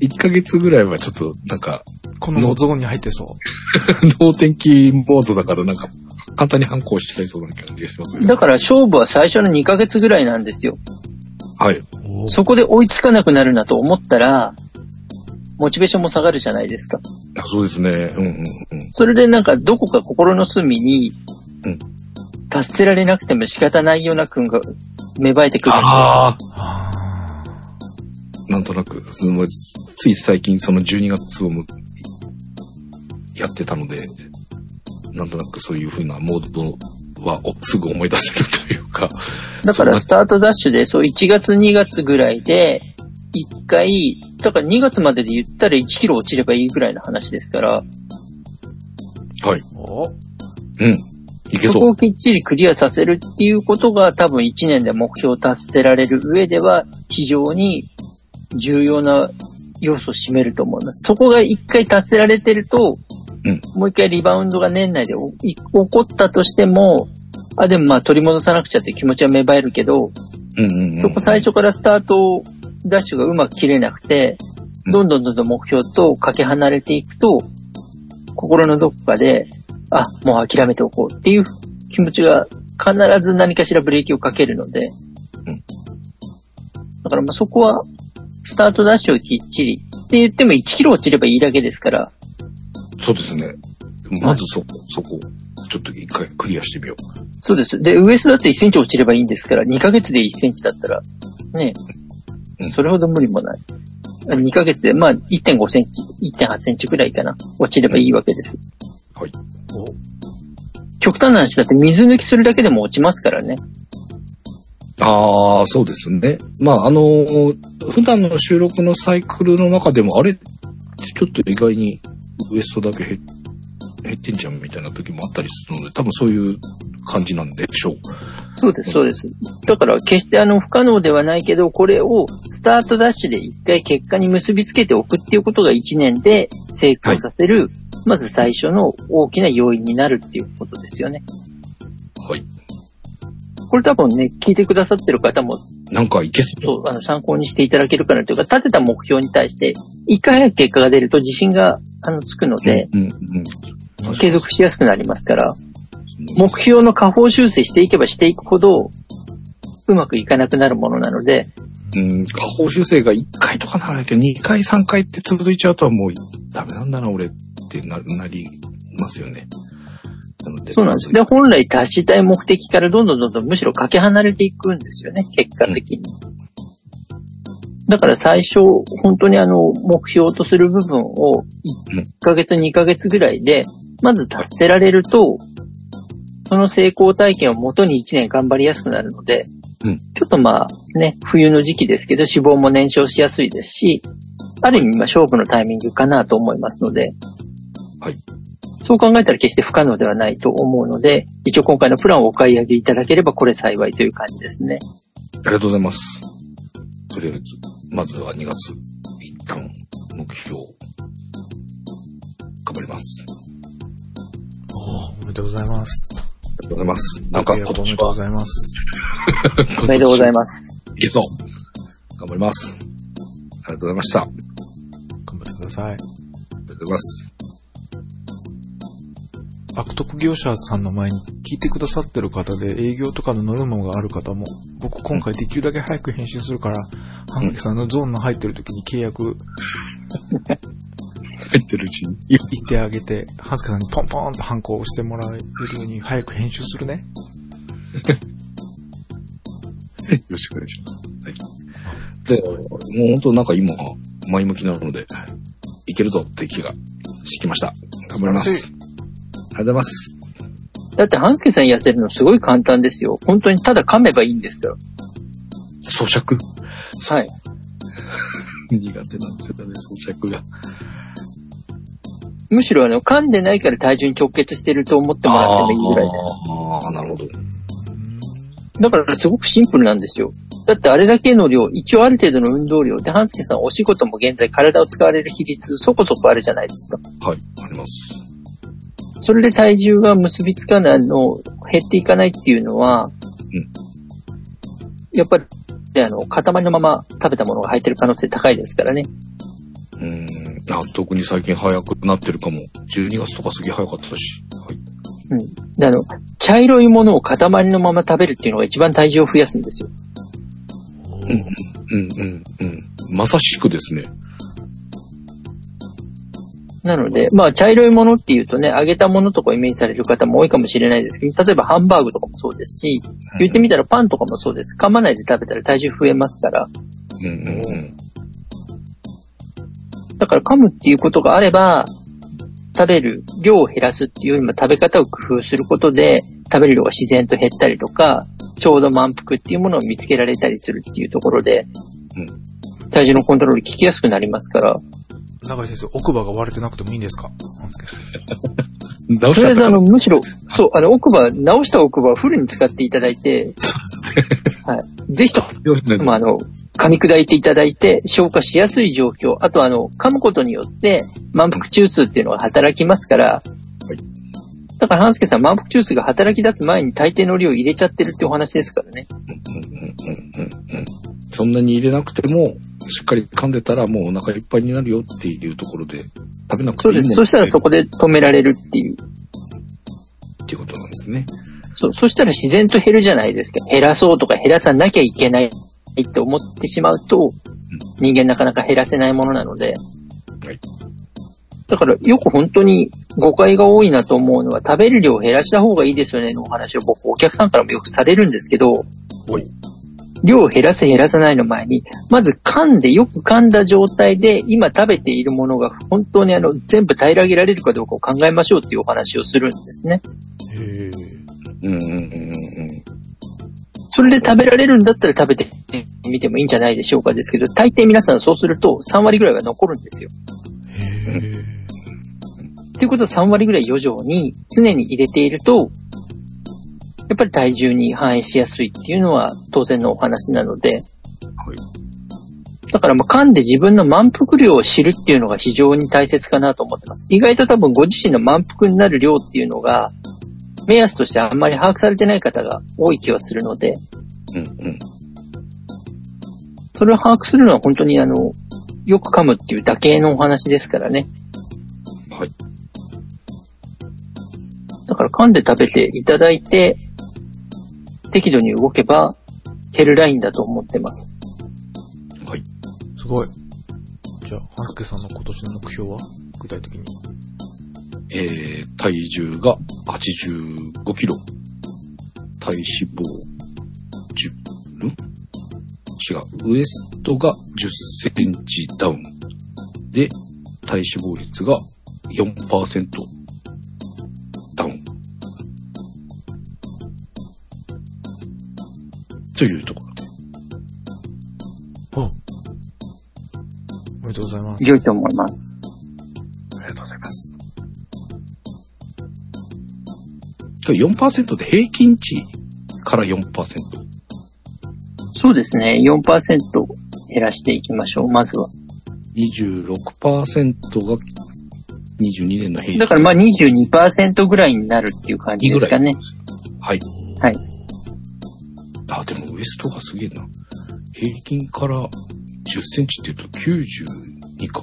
1ヶ月ぐらいはちょっと、なんか、このゾーンに入ってそ (laughs) 脳天気モードだからなんか、簡単に反抗しちゃいそうな感じがしますね。だから勝負は最初の2ヶ月ぐらいなんですよ。はい。う。そこで追いつかなくなるなと思ったら、モチベーションも下がるじゃないですか。あそうですね。うんうんうん。それでなんかどこか心の隅にうん、達せられなくても仕方ないような君が芽生えてくるんです。ああ、あなんとなく、つい最近その12月をもやってたので、なんとなくそういう風なモードはおすぐ思い出せるというか、だからスタートダッシュで、そう1月2月ぐらいで、1回、だから2月までで言ったら1キロ落ちればいいぐらいの話ですから、はい。うん。いけそそう。こをきっちりクリアさせるっていうことが多分1年で目標を達せられる上では非常に重要な要素を占めると思います。そこが1回達せられてると、うん。もう1回リバウンドが年内で起こったとしても、あ、でもまあ取り戻さなくちゃって気持ちは芽生えるけど、うんうんうん。そこ最初からスタートダッシュがうまく切れなくて、どんどんどんどん目標とかけ離れていくと、心のどこかで、あ、もう諦めておこうっていう気持ちが必ず何かしらブレーキをかけるので、うん。だからまあそこは、スタートダッシュをきっちり、って言っても1キロ落ちればいいだけですから、そうですね。まずそこ、そこ、ちょっと一回クリアしてみよう。そうです。で、ウエストだって1センチ落ちればいいんですから、2ヶ月で1センチだったら、ねうん、それほど無理もない。2ヶ月で、まあ、1.5センチ、1.8センチくらいかな。落ちればいいわけです。はい。極端な話だって水抜きするだけでも落ちますからね。ああ、そうですね。まあ、あのー普段の収録のサイクルの中でも、あれ、ちょっと意外にウエストだけ減減ってんじゃんみたいな時もあったりするので、多分そういう感じなんでしょう。そうです、そうです。だから、決してあの、不可能ではないけど、これをスタートダッシュで一回結果に結びつけておくっていうことが一年で成功させる、まず最初の大きな要因になるっていうことですよね。はい。これ多分ね、聞いてくださってる方もなんかいけそう。あの、参考にしていただけるかなというか、立てた目標に対して、一回早く結果が出ると自信が、あの、つくので、うん、うん。継続しやすくなりますから、目標の下方修正していけばしていくほど、うまくいかなくなるものなので、うん、下方修正が1回とかならないけど、2回、3回って続いちゃうともうダメなんだな、俺ってななりますよね。なのでそうなんです。で、本来達したい目的からどんどんどんどんむしろかけ離れていくんですよね、結果的に。だから最初、本当にあの、目標とする部分をうん1ヶ月、2ヶ月ぐらいで、まず達せられると、その成功体験をもとに1年頑張りやすくなるので、うんちょっとまあね、冬の時期ですけど脂肪も燃焼しやすいですし、ある意味まあ勝負のタイミングかなと思いますので、はい。そう考えたら決して不可能ではないと思うので、一応今回のプランをお買い上げいただければこれ幸いという感じですね。ありがとうございます。とりあえず、まずは2月、一旦目標、頑張ります。おめでとうございます。ありがとうございます。なんかお今年はめでとうご、ざいます。おめでとうございます。(laughs) いけそう。頑張ります。ありがとうございました。あり頑張ってください。がとうございます。悪徳業者さんの前に聞いてくださってる方で営業とかのノルマがある方も、僕今回できるだけ早く編集するから、半助さんのゾーンの入ってる時に契約入ってるうちに。言ってあげて、半助さんにポンポンとハンコを押してもらえるように早く編集するね。(laughs) よろしくお願いします。はい。で、もう本当なんか今、前向きなので、いけるぞって気がしてきました。頑張ります。ありがとうございます。だって、半助さん痩せるのすごい簡単ですよ。本当にただ噛めばいいんですから。咀嚼？はい。(laughs) 苦手なんですよね、咀嚼が。むしろあの、噛んでないから体重に直結してると思ってもらってもいいぐらいです。ああ、なるほど。だからすごくシンプルなんですよ。だってあれだけの量、一応ある程度の運動量で、半助さんお仕事も現在体を使われる比率そこそこあるじゃないですか。はい、あります。それで体重が結びつかないの、減っていかないっていうのは、うんやっぱり、あの、塊のまま食べたものが入ってる可能性高いですからね。うーん。あ、特に最近早くなってるかも。12月とかすげえ早かったし。はい。うん。で、あの、茶色いものを塊のまま食べるっていうのが一番体重を増やすんですよ。うん、うん、うん、うん。まさしくですね。なので、まあ、茶色いものっていうとね、揚げたものとかをイメージされる方も多いかもしれないですけど、例えばハンバーグとかもそうですし、言ってみたらパンとかもそうです。噛まないで食べたら体重増えますから。うん、うん、うん。だから噛むっていうことがあれば、食べる量を減らすっていうよりも食べ方を工夫することで、食べる量が自然と減ったりとか、ちょうど満腹っていうものを見つけられたりするっていうところで、体重のコントロール効きやすくなりますから、長井先生、奥歯が割れてなくてもいいんですか？なんですけど。(laughs) とりあえずあの、むしろ、そう、あの、奥歯、直した奥歯はフルに使っていただいて、(laughs) そうですね。はい。ぜひと (laughs) まあ、あの、噛み砕いていただいて、消化しやすい状況、あとあの、噛むことによって、満腹中枢っていうのが働きますから、だから、半助さん、満腹中枢が働き出す前に大抵の量入れちゃってるってお話ですからね。うんうんうんうんそんなに入れなくても、しっかり噛んでたらもうお腹いっぱいになるよっていうところで、食べなくてそです。いういものそしたらそこで止められるっていう。っていうことなんですね。そう、そしたら自然と減るじゃないですか。減らそうとか減らさなきゃいけないって思ってしまうと、人間なかなか減らせないものなので。はいだからよく本当に誤解が多いなと思うのは食べる量を減らした方がいいですよねのお話を僕お客さんからもよくされるんですけど、はい量を減らせ減らさないの前に、まず噛んでよく噛んだ状態で今食べているものが本当にあの全部平らげられるかどうかを考えましょうっていうお話をするんですね。へえ。うんうんうんうんそれで食べられるんだったら食べてみてもいいんじゃないでしょうかですけど、大抵皆さんそうすると3割ぐらいは残るんですよ。へえ。ということは3割ぐらい余剰に常に入れていると、やっぱり体重に反映しやすいっていうのは当然のお話なので、はいだからまあ噛んで自分の満腹量を知るっていうのが非常に大切かなと思ってます。意外と多分ご自身の満腹になる量っていうのが、目安としてあんまり把握されてない方が多い気はするので、うんうんそれを把握するのは本当にあの、よく噛むっていうだけのお話ですからね。はい。だから噛んで食べていただいて、適度に動けば減るラインだと思ってます。はい。すごい。じゃあ、半助さんの今年の目標は？具体的に。えー、体重が85キロ。体脂肪10、ん？違う。ウエストが10センチダウン。で、体脂肪率が4%というところで。おおめでとうございます。良いと思います。ありがとうございます。今日4%で平均値から4%。そうですね。4%減らしていきましょう。まずは。26%が22年の平均。だからまあ22%ぐらいになるっていう感じですかね。はい。はい。あ、でもウエストがすげえな。平均から10センチって言うと92か。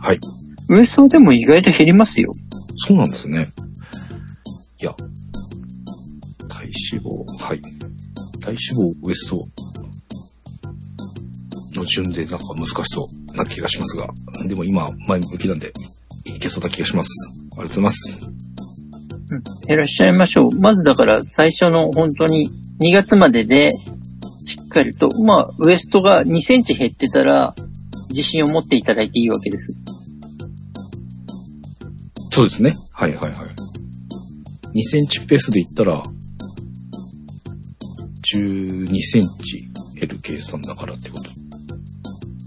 はい。ウエストでも意外と減りますよ。そうなんですね。いや。体脂肪、はい。体脂肪、ウエストの順でなんか難しそうな気がしますが、でも今前向きなんでいけそうな気がします。ありがとうございます。うん。減らしちゃいましょう。まずだから最初の本当に2月まででしっかりと、まあウエストが2センチ減ってたら自信を持っていただいていいわけです。そうですね。はいはいはい。2センチペースでいったら、12センチ減る計算だからってこと。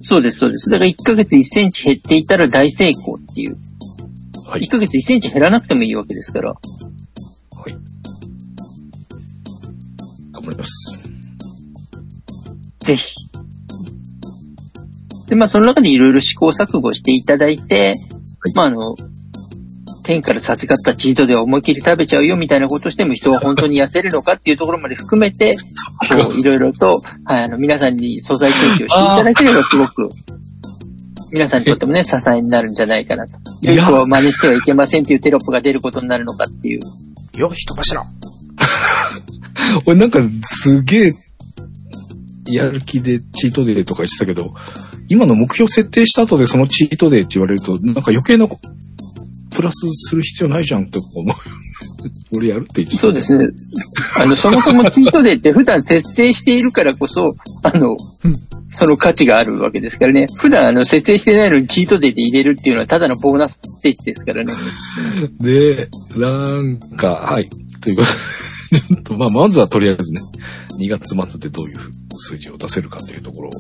そうです、そうです。だから1ヶ月1センチ減っていたら大成功っていう。はい1。ヶ月1センチ減らなくてもいいわけですから。はい。頑張ります。ぜひ。で、まあ、その中でいろいろ試行錯誤していただいて、まあ、あの、天から授かったチートでは思いっきり食べちゃうよみたいなことをしても人は本当に痩せるのかっていうところまで含めて、こう、(laughs) いろいろと、はい、あの、皆さんに素材提供していただければすごく、皆さんにとってもね、支えになるんじゃないかなと。よくを真似してはいけませんっていうテロップが出ることになるのかっていう。よ、人柱 (laughs) 俺なんかすげえ、やる気でチートデーとか言ってたけど、今の目標設定した後でそのチートデーって言われると、なんか余計なこプラスする必要ないじゃんって思う。俺やるって言ってたそうですね。あの、そもそもチートデーって普段節制しているからこそ、あの、その価値があるわけですからね。普段あの、節制してないのにチートデーで入れるっていうのはただのボーナスステージですからね。で、なんか、はい。ということで、ちょっと、まあ、まずはとりあえずね、2月末でどういう数字を出せるかというところを、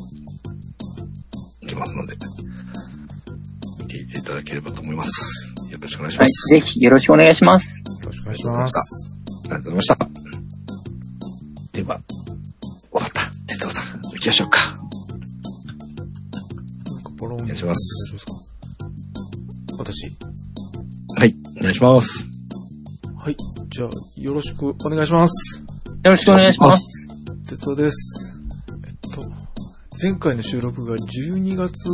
いきますので、見ていただければと思います。よろしくお願いしはい。ます。ぜひよろしくお願いします。よろしくお願いします。ありがとうございました。では、終わった。哲夫さん、行きましょうか。なんかポロンお願いします私。はい、お願いします。はい。じゃあ、よろしくお願いします。よろしくお願いします。哲夫です。えっと、前回の収録が12月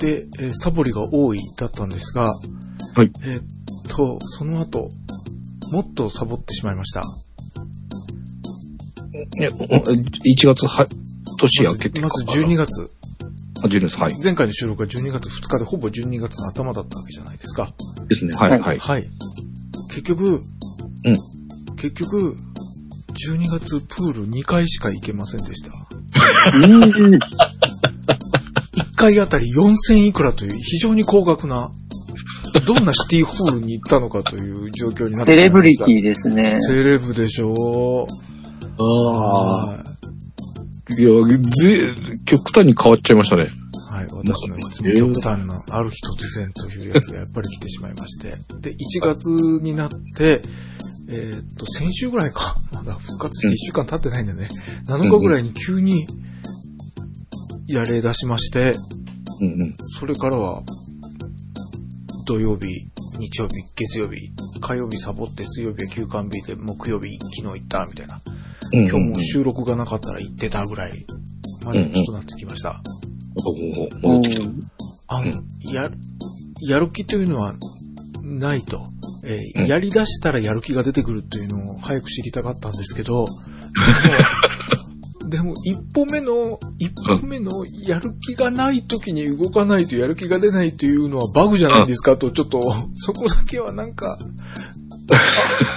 で、えーサボりが多いだったんですが、はい。えっと、その後、もっとサボってしまいました。え、お1月は、年明けてまず12月。あ、12月、はい。前回の収録が12月2日で、ほぼ12月の頭だったわけじゃないですか。ですね。はい、はいはい。はい。結局、うん結局、12月プール2回しか行けませんでした。うん。1回あたり4000いくらという非常に高額な、どんなシティホールに行ったのかという状況になってセレブリィティですね。セレブでしょあはいや、ぜ、極端に変わっちゃいましたね。い。はい。私のいつも極端な、ある日突然というやつがやっぱり来てしまいまして。で、1月になって、えーっと、先週ぐらいか。まだ復活して1週間経ってないんだよね。7日ぐらいに急に、やれ出しまして、うんうん。それからは、土曜日、日曜日、月曜日、火曜日サボって、水曜日は休館日で、木曜日昨日行った、みたいな。うんうん今日も収録がなかったら行ってたぐらいまでちょっとなってきました。ほう。あの、やる、やる気というのはないと。えーうんやり出したらやる気が出てくるというのを早く知りたかったんですけど、(laughs) でも、一歩目の、一歩目のやる気がない時に動かないとやる気が出ないというのはバグじゃないですかと、ちょっと、そこだけはなんか、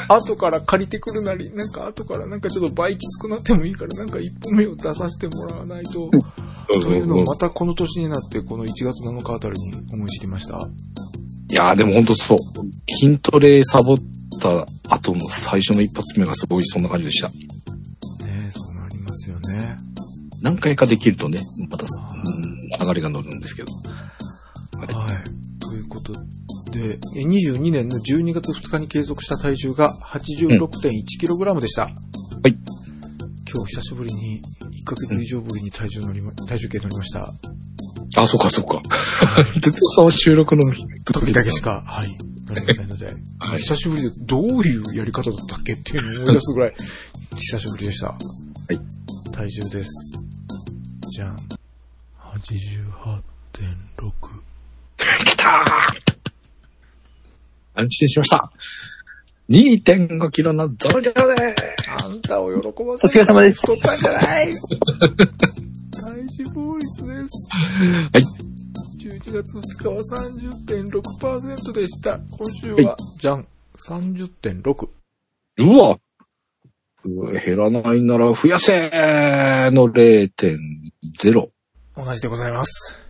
あ (laughs) 後から借りてくるなり、なんか後からなんかちょっと倍きつくなってもいいから、なんか一歩目を出させてもらわないと、というのをまたこの年になって、この1月7日あたりに思い知りました。いやーでも本当そう。筋トレサボった後の最初の一発目がすごいそんな感じでした。何回かできるとね、また、うん、上がりが乗るんですけど。はいはい。ということで、え22年の12月2日に計測した体重が 86.1kg でした。はい。今日久しぶりに、1ヶ月以上ぶりに体重乗りま、体重計乗りました。あ、そっかそっか。哲夫さんは収録の時だけし。か、はい、乗りませんので、はい久しぶりでどういうやり方だったっけっていうのを思い出すぐらい、久しぶりでした。はい。体重です。じゃん。88.6。来たー安心しました。2.5キロのゾロ量であんたを喜ばせお疲れ様です。太っんじゃない (laughs) 体脂肪率です。はい。11月2日は30.6%でした。今週は、はい、じゃん、30.6。うわ減らないなら増やせの0.2ゼロ。同じでございます。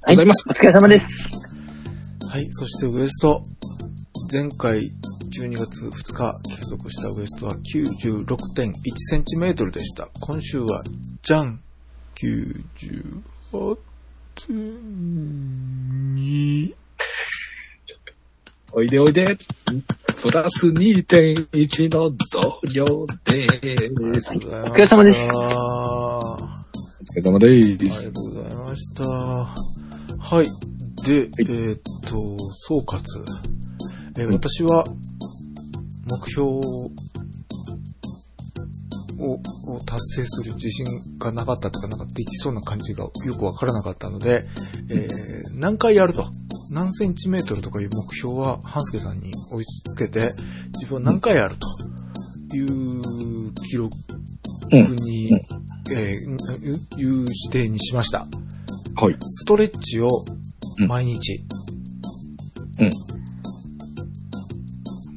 はい、ございます。お疲れ様です。はい、そしてウエスト。前回12月2日計測したウエストは 96.1cm でした。今週は、じゃん !98.2! おいでおいでプラス2.1の増量です。お疲れ様です。れ様でありす。がとうございました。はい。で、えーっと、総括。えー私は、目標をを達成する自信がなかったとか、なんかできそうな感じがよくわからなかったので、えー何回やると。何センチメートルとかいう目標は、半助さんに追いつけて、自分は何回やるという記録に、えーいう指定にしました。はい。ストレッチを毎日。うん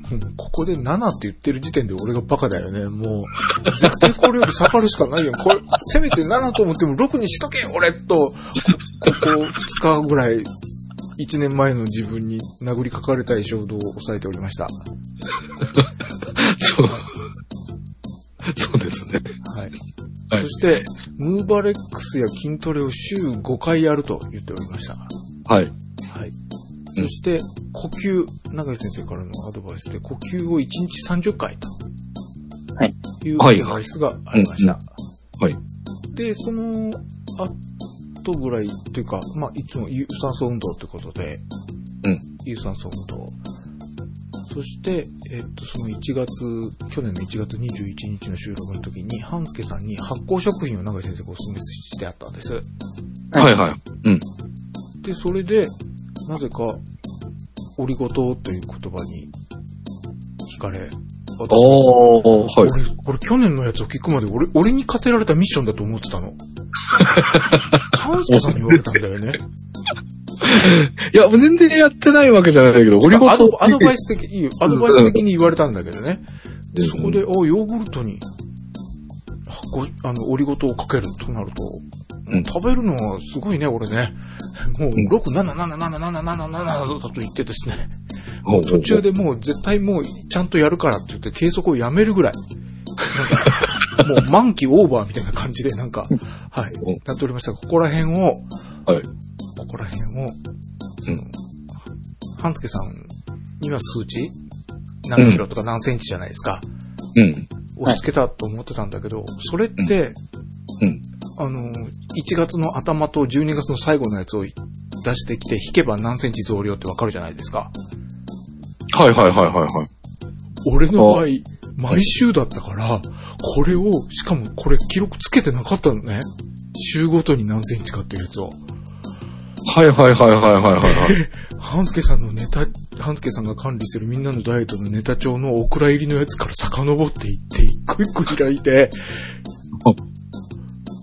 もうここで7って言ってる時点で俺がバカだよね。もう、絶対これより下がるしかないよ。これ、せめて7と思っても6にしとけよ、俺と、ここ2日ぐらい、1年前の自分に殴りかかれたい衝動を抑えておりました。(laughs) そう。そうですね。はい。はいそして、ムーバレックスや筋トレを週5回やると言っておりました。はい。はい。そして、呼吸、永井先生からのアドバイスで、呼吸を1日30回と。はい。いうアドバイスがありました。はい。で、その後ぐらいというか、まあ、いつも有酸素運動ということで、うん。有酸素運動。そして、えっと、その1月、去年の1月21日の収録の時に、半助さんに発酵食品を永井先生がお勧めしてあったんです。はいはい。うん。で、それで、なぜか、オリゴ糖という言葉に惹かれ、私はい。俺、俺去年のやつを聞くまで俺、俺に課せられたミッションだと思ってたの。(laughs) 半助さんに言われたんだよね。いや、全然やってないわけじゃないけど、オリゴ糖アドバイス的、い。アドバイス的に言われたんだけどね。で、うんそこで、おヨーグルトに、あの、オリゴ糖をかけるとなると、うん食べるのはすごいね、俺ね。もう、ん6、7、7、7、7、7、7だと言ってですね。ほう途中でもう絶対もうちゃんとやるからって言って計測をやめるぐらい。もう満期オーバーみたいな感じでなんか、はいうん、なっておりましたが、ここら辺を、はい。ここら辺を、その、半助さんには数値？何キロとか何センチじゃないですか。うん。押し付けたと思ってたんだけど、それって、うん。あの、1月の頭と12月の最後のやつを出してきて引けば何センチ増量ってわかるじゃないですか。はいはいはいはいはい。俺の場合、毎週だったから、これを、しかもこれ記録つけてなかったのね。週ごとに何センチかっていうやつを。はいはいはいはいはいはいはい。半助さんのネタ、半助さんが管理してるみんなのダイエットのネタ帳のお蔵入りのやつから遡っていって、一個一個開いて、(laughs)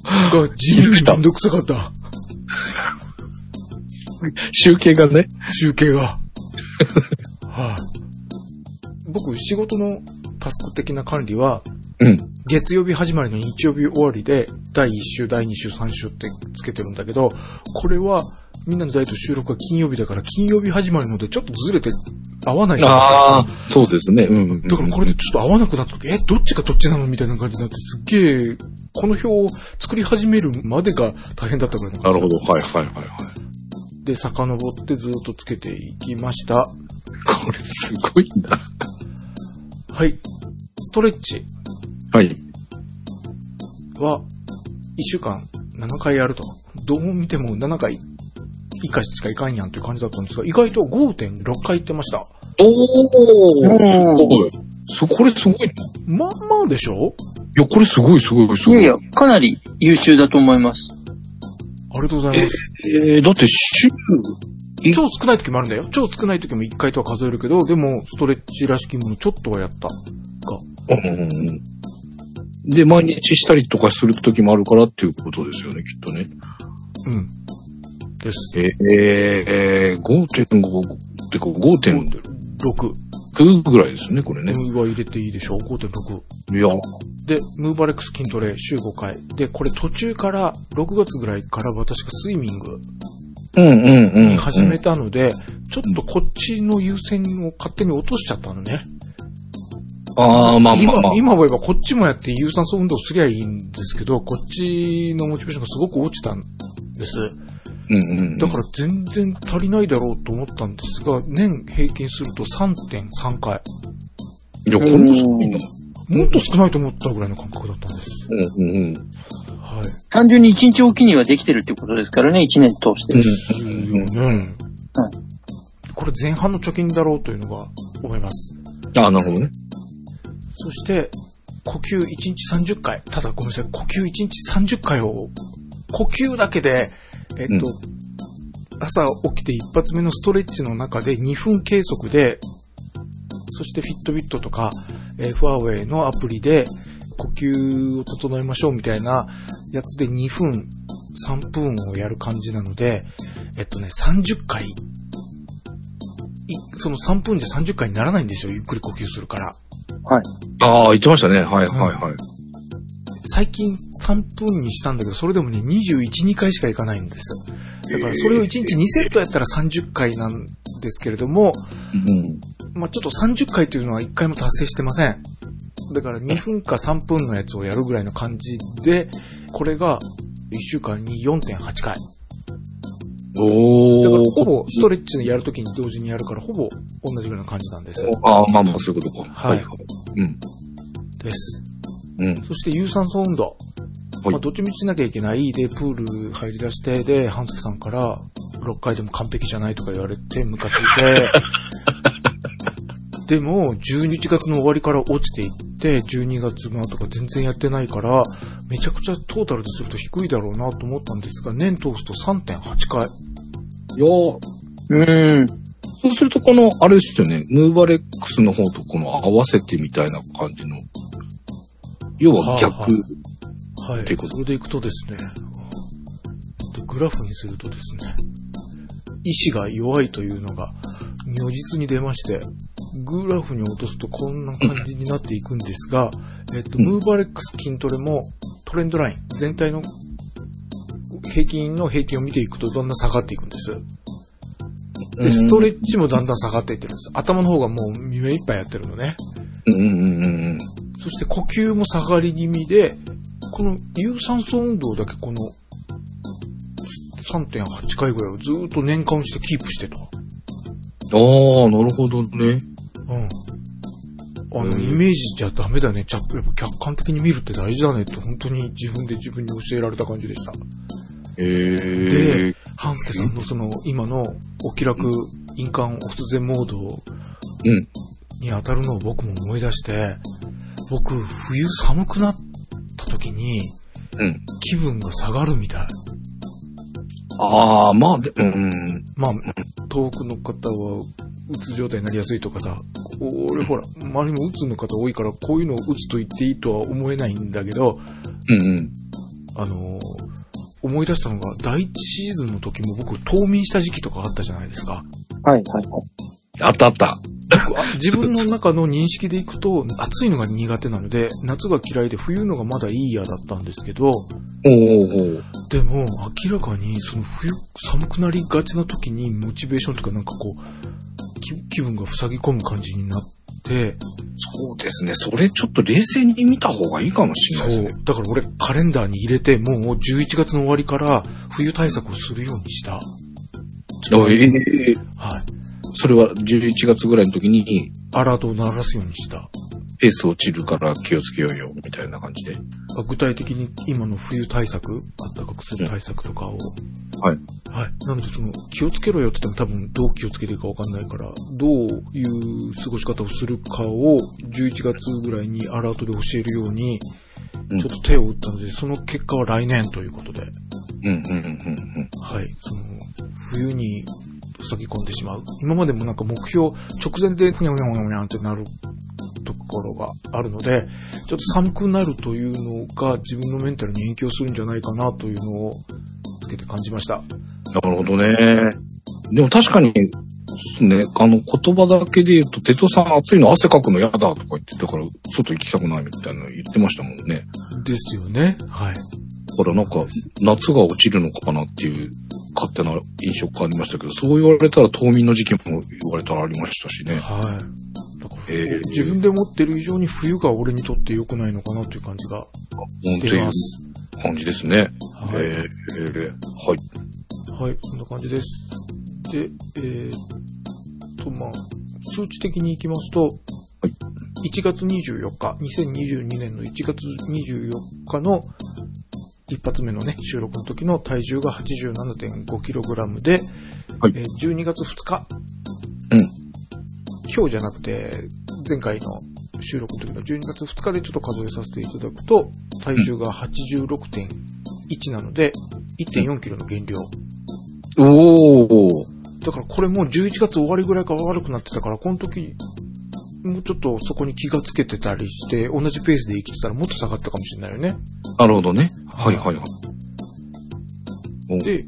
が地味にめんどくさかった。集計がね。集計が。はい、僕、仕事のタスク的な管理は、うん。月曜日始まりの日曜日終わりで、第1週、第2週、3週ってつけてるんだけど、これは、みんなのダイエット収録が金曜日だから、金曜日始まりので、ちょっとずれて合わないじゃないですかああ、そうですね。うんうん。だからこれでちょっと合わなくなった時、え、どっちがどっちなのみたいな感じになって、すっげえ、この表を作り始めるまでが大変だったぐらなるほど。はいはいはいはい。で、遡ってずっとつけていきました。(laughs) これすごいな。はい。ストレッチはい。は、1週間7回やると。どう見ても7回以下しかいかんやんという感じだったんですが、意外と5.6回行ってました。おー。おそ、これすごいな。いまあまあでしょ？や、これすごいすごいすごい。いやいや、かなり優秀だと思います。ありがとうございます。えー、だって週、え超少ない時もあるんだよ。超少ない時も1回とは数えるけど、でも、ストレッチらしきものちょっとはやった。が。うんで、毎日したりとかする時もあるからっていうことですよね、きっとね。うん。です。えー、えー、5.5ってか5.6 5.6。ぐらいですね、これね。ムーは入れていいでしょ ?5.6。いや、で、ムーバレックス筋トレ週5回。で、これ途中から、6月ぐらいから私がスイミングうんうんうん。に始めたので、ちょっとこっちの優先を勝手に落としちゃったのね。ああ、まあま今あまあ。、今思えばこっちもやって有酸素運動すりゃいいんですけど、こっちのモチベーションがすごく落ちたんです。うんうんうん。だから全然足りないだろうと思ったんですが、年平均すると3.3回。いや、これもすごいな。もっと少ないと思ったぐらいの感覚だったんです。うんうんうん。はい。単純に1日おきにはできてるってことですからね、1年通して。ですよね。これ前半の貯金だろうというのが思います。ああ、なるほどね。そして、呼吸1日30回。ただごめんなさい、呼吸1日30回を、呼吸だけで、えっと、朝起きて一発目のストレッチの中で2分計測で、そしてフィットビットとか、えーファーウェイのアプリで呼吸を整えましょうみたいなやつで2分、3分をやる感じなので、えっとね、30回、いその3分じゃ30回にならないんですよ、ゆっくり呼吸するから。はい。ああ、言ってましたね。はいはいはい。最近3分にしたんだけど、それでもね、21、2回しかいかないんです。だからそれを1日2セットやったら30回なんですけれども、うん。まあちょっと30回というのは1回も達成してません。だから2分か3分のやつをやるぐらいの感じで、これが1週間に4.8回。おだからー。ほぼストレッチやるときに同時にやるから、ほぼ同じぐらいの感じなんです。ああ、まあまあ、そういうことか。はいうん。です。うん。そして有酸素運動。はいまあ、どっちみちしなきゃいけないで、プール入り出して、で、半助さんから、6回でも完璧じゃないとか言われて、ムカついて、(laughs) でも、11月の終わりから落ちていって、12月の後が全然やってないから、めちゃくちゃトータルですると低いだろうなと思ったんですが、年通すと3.8回。いやーうん。そうすると、この、あれですよね、ムーバレックスの方とこの合わせてみたいな感じの、要は逆。はあははい。っていうことそれでいくとですね、でグラフにするとですね、意志が弱いというのが如実に出まして、グラフに落とすとこんな感じになっていくんですが、えっと、うんムーバレックス筋トレもトレンドライン、全体の平均の平均を見ていくとだんだん下がっていくんです。で、ストレッチもだんだん下がっていってるんです。頭の方がもう目いっぱいやってるのね。うんうんうんうん。そして呼吸も下がり気味で、この有酸素運動だけこの3.8回ぐらいをずーっと年間してキープしてと。ああ、なるほどね。うん。あの、うんイメージじゃダメだね。ちゃやっぱ客観的に見るって大事だねって本当に自分で自分に教えられた感じでした。ええで、半助さんのその今のお気楽印鑑オフ全モードうん。に当たるのを僕も思い出して、僕冬寒くなった時にうん。気分が下がるみたい。ああ、まあ、で、うん。まあ、遠くの方は、うつ状態になりやすいとかさ、俺ほら、周りもうつの方多いから、こういうのをうつと言っていいとは思えないんだけど、うんうん。あのー思い出したのが、第一シーズンの時も僕、冬眠した時期とかあったじゃないですか。はい、はい、はい。あったあった。(laughs) 自分の中の認識でいくと、暑いのが苦手なので、夏が嫌いで冬のがまだいいやだったんですけど、おーおーでも、明らかに、その冬、寒くなりがちな時に、モチベーションとかなんかこう、気気分が塞ぎ込む感じになって、そうですね。それちょっと冷静に見た方がいいかもしれないですね。そう。だから俺、カレンダーに入れて、もう11月の終わりから、冬対策をするようにした。ええはい。それは11月ぐらいの時に、アラートを鳴らすようにした。ペース落ちるから気をつけようよ、みたいな感じで。あ具体的に今の冬対策、暖かくする対策とかを。はい。はい。なので、その、気をつけろよって言っても多分どう気をつけていいかわかんないから、どういう過ごし方をするかを11月ぐらいにアラートで教えるように、うんちょっと手を打ったので、その結果は来年ということで、うんうんうんうんはい。その、冬に塞ぎ込んでしまう。今までもなんか目標、直前でふにゃふにゃふにゃふにゃってなるところがあるので、ちょっと寒くなるというのが自分のメンタルに影響するんじゃないかなというのをつけて感じました。なるほどね。でも確かに、ね、あの言葉だけで言うと、哲夫さん暑いの汗かくの嫌だとか言って、だから外行きたくないみたいなの言ってましたもんね。ですよね。はい。だからなんか、夏が落ちるのかなっていう勝手な印象がありましたけど、そう言われたら冬眠の時期も言われたらありましたしね。はい。だからえー、自分で持ってる以上に冬が俺にとって良くないのかなという感じがしています。感じですね。はい。えー、えー、はい。はい、そんな感じです。で、えー、と、まあ、数値的にいきますと、1月24日、2022年の1月24日の一発目のね、収録の時の体重が 87.5kg で、はいえー12月2日、うん。今日じゃなくて、前回の収録の時の12月2日でちょっと数えさせていただくと、体重が86.1なので、1.4キロの減量。おー。だからこれもう11月終わりぐらいから悪くなってたから、この時、もうちょっとそこに気がつけてたりして、同じペースで生きてたらもっと下がったかもしれないよね。なるほどね。はいはいはい。おで、い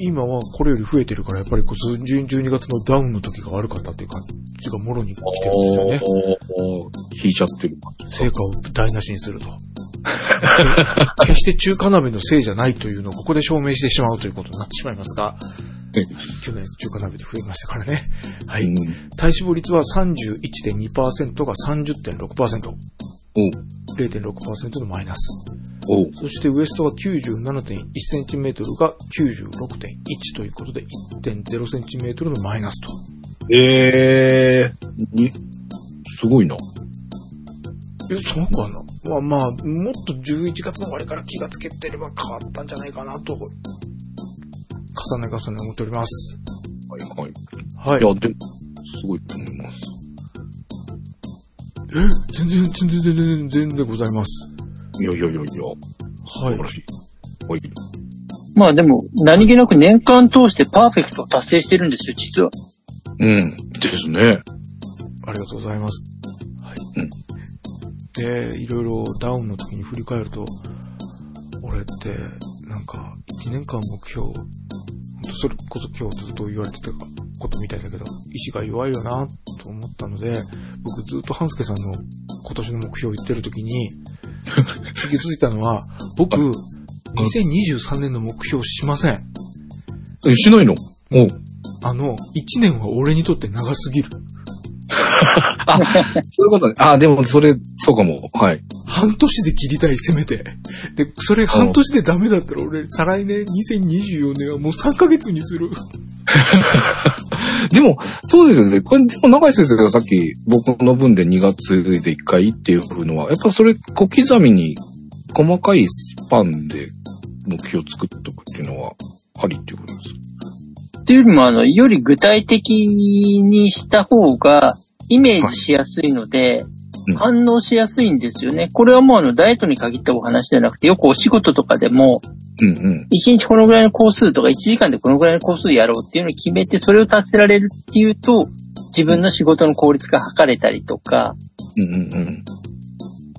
今はこれより増えてるから、やっぱりこう10 12月のダウンの時が悪かったっていう感じがもろに来てるんですよね。引いちゃってる。成果を台無しにすると。(laughs) 決して中華鍋のせいじゃないというのをここで証明してしまうということになってしまいますが、去年中華鍋で増えましたからね。はい。うん。体脂肪率は31.2%が30.6%。おう0.6%のマイナス。そしてウエストが 97.1cm が96.1ということで 1.0cm のマイナスと。えー、に、すごいな。え、そうかな？まあまあ、もっと11月の終わりから気がつけてれば変わったんじゃないかなと、重ね重ね思っております。はいはい。はい。いや、でも、すごいと思います。え、全然、全然、全然、全然でございます。いやいやいやいや、はい。はい。まあでも、何気なく年間通してパーフェクトを達成してるんですよ、実は。うん。ですね。ありがとうございます。はい。うんで、いろいろダウンの時に振り返ると、俺って、なんか、1年間目標、それこそ今日ずっと言われてたことみたいだけど、意志が弱いよな、と思ったので、僕ずっと半助さんの今年の目標を言ってる時に、(laughs) 気づいたのは、僕、2023年の目標しません。え、しないの？おうあの、1年は俺にとって長すぎる。(laughs) そういうことね。あ、でも、それ、そうかも。はい。半年で切りたい、せめて。で、それ半年でダメだったら俺、再来年2024年はもう3ヶ月にする。(laughs) でも、そうですよね。これ、でも、長井先生がさっき、僕の分で2月で1回っていうのは、やっぱそれ、小刻みに、細かいスパンで目標を作っとくっていうのは、ありっていうことですか？っていうよりも、あの、より具体的にした方が、イメージしやすいので、うん反応しやすいんですよね。これはもうあの、ダイエットに限ったお話じゃなくて、よくお仕事とかでも、うんうん。1日このぐらいの工数とか1時間でこのぐらいの工数やろうっていうのを決めて、それを達せられるっていうと、自分の仕事の効率が図れたりとか、うんうんうん。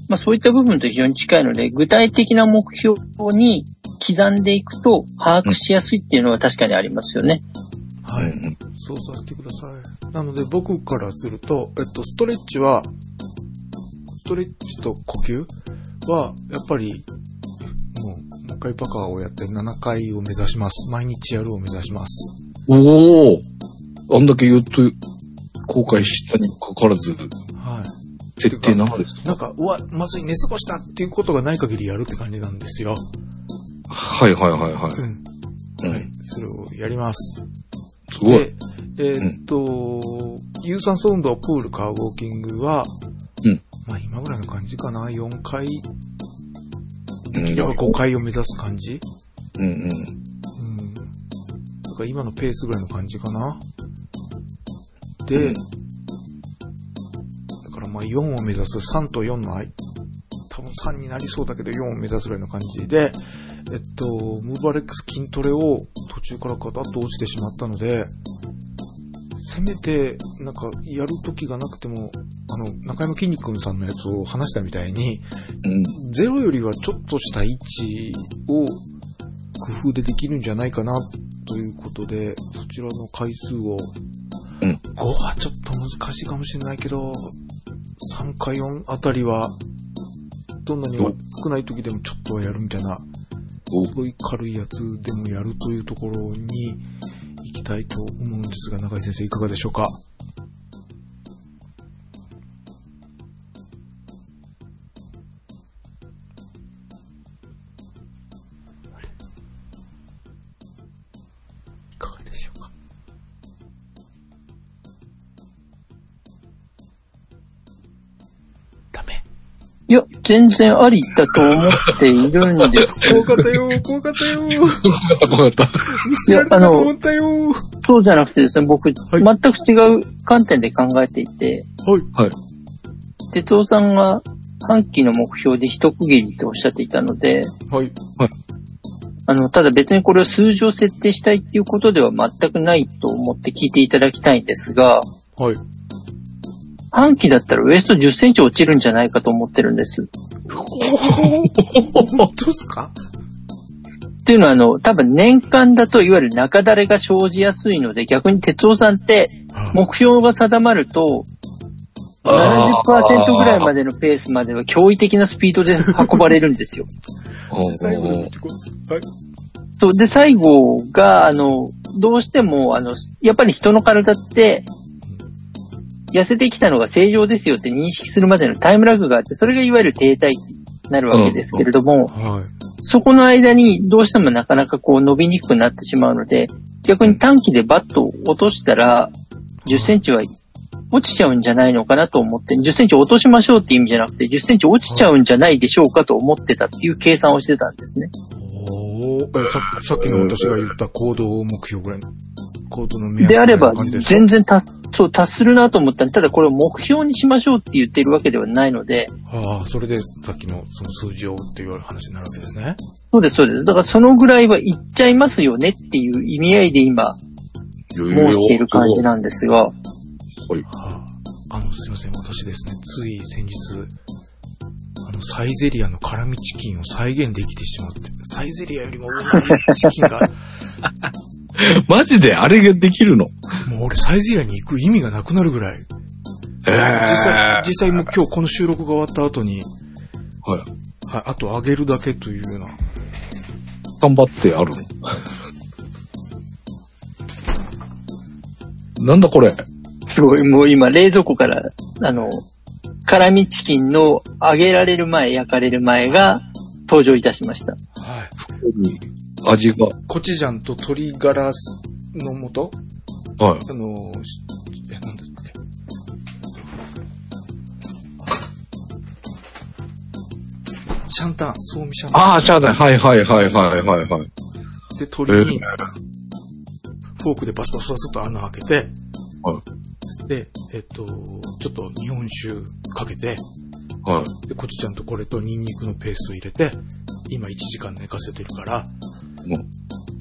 まあそういった部分と非常に近いので、具体的な目標に刻んでいくと把握しやすいっていうのは確かにありますよね。はい。そうさせてください。なので僕からすると、えっと、ストレッチは、ストレッチと呼吸は、やっぱり、もう、もう一回バカをやって7回を目指します。毎日やるを目指します。おおあんだけ言うと、後悔したにもかかわらず、はい。設定7です。なんか、うわ、まずい寝過ごしたっていうことがない限りやるって感じなんですよ。はいはいはいはい。うん。うんはい。それをやります。すごい。で、えーっと、有酸素運動、プール、カーウォーキングは、うんまあ今ぐらいの感じかな。4回、うんできれば5回を目指す感じ。うんうん。うん。だから今のペースぐらいの感じかな。で、うんだからまあ4を目指す、3と4の間、多分3になりそうだけど4を目指すぐらいの感じで、えっと、ムーバレックス筋トレを途中からガタッと落ちてしまったので、せめて、なんか、やる時がなくても、あの、中山きんに君さんのやつを話したみたいに、うん。ゼロよりはちょっとした位置を工夫でできるんじゃないかなということで、そちらの回数を、うん。5はちょっと難しいかもしれないけど、3か4あたりは、どんなに少ない時でもちょっとはやるみたいな、お。すごい軽いやつでもやるというところに行きたいと思うんですが、中井先生いかがでしょうか？全然ありだと思っているんです怖かったよ、怖かったよ。わかった。見捨てられたかと思ったよ。そうじゃなくてですね、僕、い全く違う観点で考えていて、はい。哲夫さんが半期の目標で一区切りっておっしゃっていたので、はい。あの、ただ別にこれを数字を設定したいっていうことでは全くないと思って聞いていただきたいんですが、はい。半期だったらウエスト10センチ落ちるんじゃないかと思ってるんです。本当ですか？っていうのはあの、多分年間だといわゆる中だれが生じやすいので、逆に哲夫さんって目標が定まると、70%ぐらいまでのペースまでは驚異的なスピードで運ばれるんですよ。最後のはい。で、最後が、あの、どうしても、あの、やっぱり人の体って、痩せてきたのが正常ですよって認識するまでのタイムラグがあって、それがいわゆる停滞期になるわけですけれども、はい。そこの間にどうしてもなかなかこう伸びにくくなってしまうので、逆に短期でバッと落としたら、10センチは落ちちゃうんじゃないのかなと思って、10センチ落としましょうって意味じゃなくて、10センチ落ちちゃうんじゃないでしょうかと思ってたっていう計算をしてたんですね。おささっきの私が言った行動目標ぐらいの、行動の目安であれば全然達、そう、達するなと思ったんでただこれを目標にしましょうって言ってるわけではないので、ああ、それでさっきのその数字をっていう話になるわけですね。そうです、そうです。だからそのぐらいはいっちゃいますよねっていう意味合いで今申している感じなんですが、はあ、あの、すいません、私ですね、つい先日、あの、サイゼリアの辛味チキンを再現できてしまって、サイゼリアよりもうまいチキンが、(laughs) マジであれができるの？もう俺サイゼリアに行く意味がなくなるぐらい。ええ実際、実際もう今日この収録が終わった後に、はい。はい、あと揚げるだけというような。頑張ってあるの？なんだこれ？すごい、もう今冷蔵庫から、あの、辛味チキンの揚げられる前、焼かれる前が登場いたしました。はい。味が。コチュジャンと鶏ガラの素？はい。あのえ、なんだっけ？シャンタン、ソーミシャンタン。ああ、しゃあない。はいはいはいはいはいはい。で、え鶏に、フォークでバスバスバスっと穴開けて、はで、えっと、ちょっと日本酒かけて、はい。で、コチュジャンとこれとニンニクのペースト入れて、今1時間寝かせてるから、も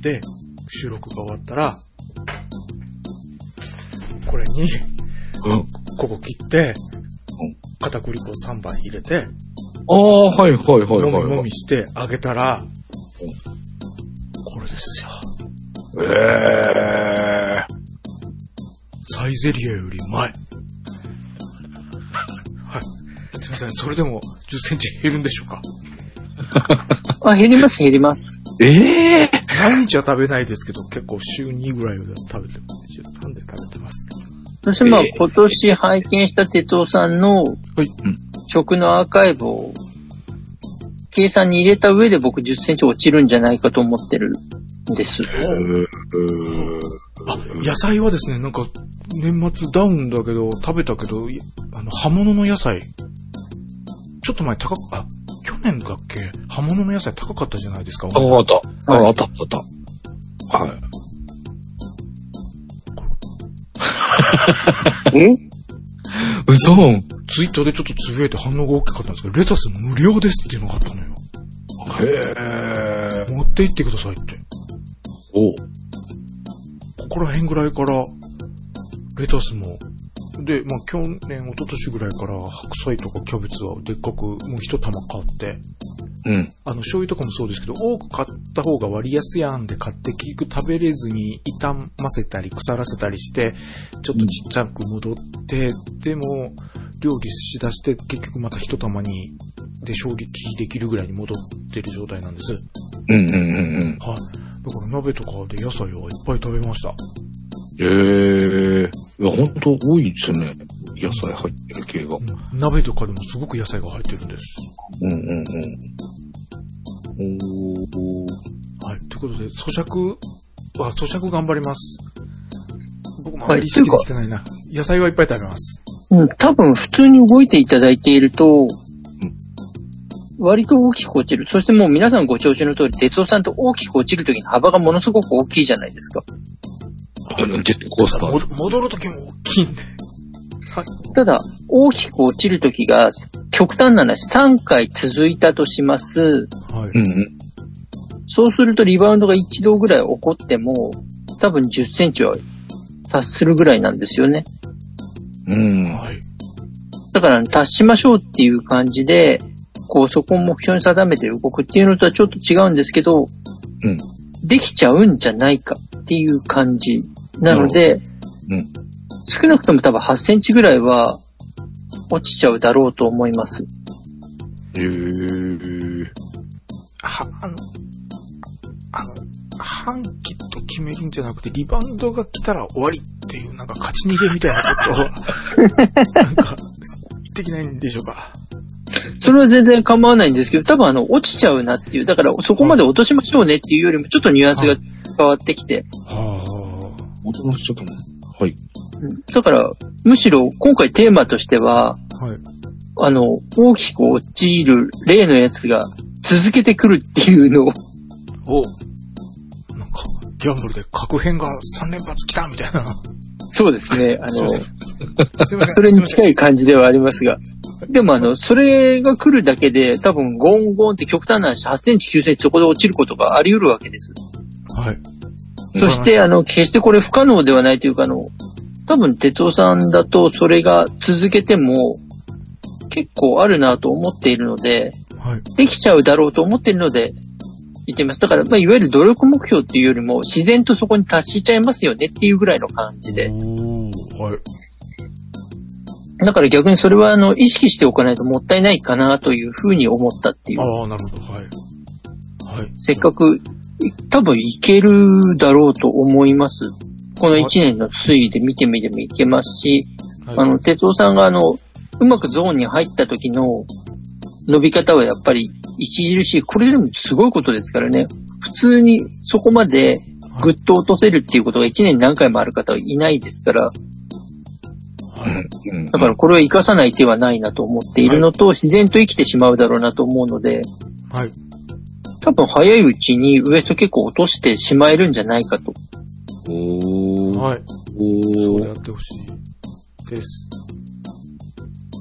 で、収録が終わったら、これに、う。うん。ここ切って、片栗粉3杯入れて、ああ、はいはいはいもみはい。もみして揚げたら、これですよ。ええサイゼリアよりうまい。はい。すいません、それでも10センチ減るんでしょうか？(laughs) あ、減ります、減ります。ええ毎日は食べないですけど、結構週2ぐらいは食べて、週3で食べてます。そしてまあ、えー今年拝見した哲夫さんのはい。食のアーカイブを計算に入れた上で僕10センチ落ちるんじゃないかと思ってるんです。あ、野菜はですね、なんか、年末ダウンだけど、食べたけど、いあの、葉物の野菜。ちょっと前高く、あ、去年だっけ？葉物の野菜高かったじゃないですか。高かった。あ、あったあったあった。はい。(laughs) え？嘘ツイッターでちょっとつぶやいて反応が大きかったんですけど、レタス無料ですっていうのがあったのよ。へえ。持って行ってくださいって。おここら辺ぐらいから、レタスも、で、まあ去年、一昨年ぐらいから白菜とかキャベツはでっかくもう一玉買って、うん。あの醤油とかもそうですけど、多く買った方が割安やんで買って結局食べれずに傷ませたり腐らせたりして、ちょっとちっちゃく戻って、でも料理しだして結局また一玉に、で勝利できるぐらいに戻ってる状態なんです。はい。うんうんうんうん。だから鍋とかで野菜はいっぱい食べました。ええいや、ほんと多いですよね。野菜入ってる系が。うん鍋とかでもすごく野菜が入ってるんです。うんうんうん。おー。はい。ということで、咀嚼は、咀嚼頑張ります。僕もあはいまり意識できてないな。野菜はいっぱい食べます。うん、多分普通に動いていただいていると、割と大きく落ちる。そしてもう皆さんご承知の通り、鉄夫さんと大きく落ちるときの幅がものすごく大きいじゃないですか。あのジェットコースターも。戻るときも大きいんで。ただ、大きく落ちるときが、極端な話、3回続いたとします。はい。うんうん。そうするとリバウンドが一度ぐらい起こっても、多分10センチは達するぐらいなんですよね。うん。はい。だから達しましょうっていう感じで、こうそこを目標に定めて動くっていうのとはちょっと違うんですけど、うんできちゃうんじゃないかっていう感じなので、うん少なくとも多分8センチぐらいは落ちちゃうだろうと思います。へー。は、あの、あの、半期と決めるんじゃなくて、リバウンドが来たら終わりっていう、なんか勝ち逃げみたいなことを、(laughs) なんか、できないんでしょうか。それは全然構わないんですけど、多分あの、落ちちゃうなっていう、だからそこまで落としましょうねっていうよりも、ちょっとニュアンスが変わってきて、は元の人とも。はい。うんだから、むしろ今回テーマとしては、あ。はい。あの、大きく落ちる例のやつが続けてくるっていうのを、おなんか、ギャンブルで確変が3連発来たみたいな。そうですね、あの。それに近い感じではありますが、でもあの、それが来るだけで、多分ゴンゴンって極端な話、8センチ、9センチそこで落ちることがあり得るわけです。はい。そして、あの、決してこれ不可能ではないというか、あの、多分、哲夫さんだとそれが続けても結構あるなと思っているので、はい。できちゃうだろうと思っているので、言ってます。だから、まあ、いわゆる努力目標っていうよりも、自然とそこに達しちゃいますよねっていうぐらいの感じで。はい。だから逆にそれは、あの、意識しておかないともったいないかなというふうに思ったっていう。ああ、なるほど。はい。はい。せっかく、多分いけるだろうと思います。この1年の推移で見てみてもいけますし、はい、あの、哲夫さんがあの、うまくゾーンに入った時の伸び方はやっぱり著しい。これでもすごいことですからね。普通にそこまでぐっと落とせるっていうことが1年に何回もある方はいないですから。だからこれは活かさない手はないなと思っているのと、自然と生きてしまうだろうなと思うので、はい。多分早いうちにウエスト結構落としてしまえるんじゃないかと。おー。はい。おー。そうやってほしいです。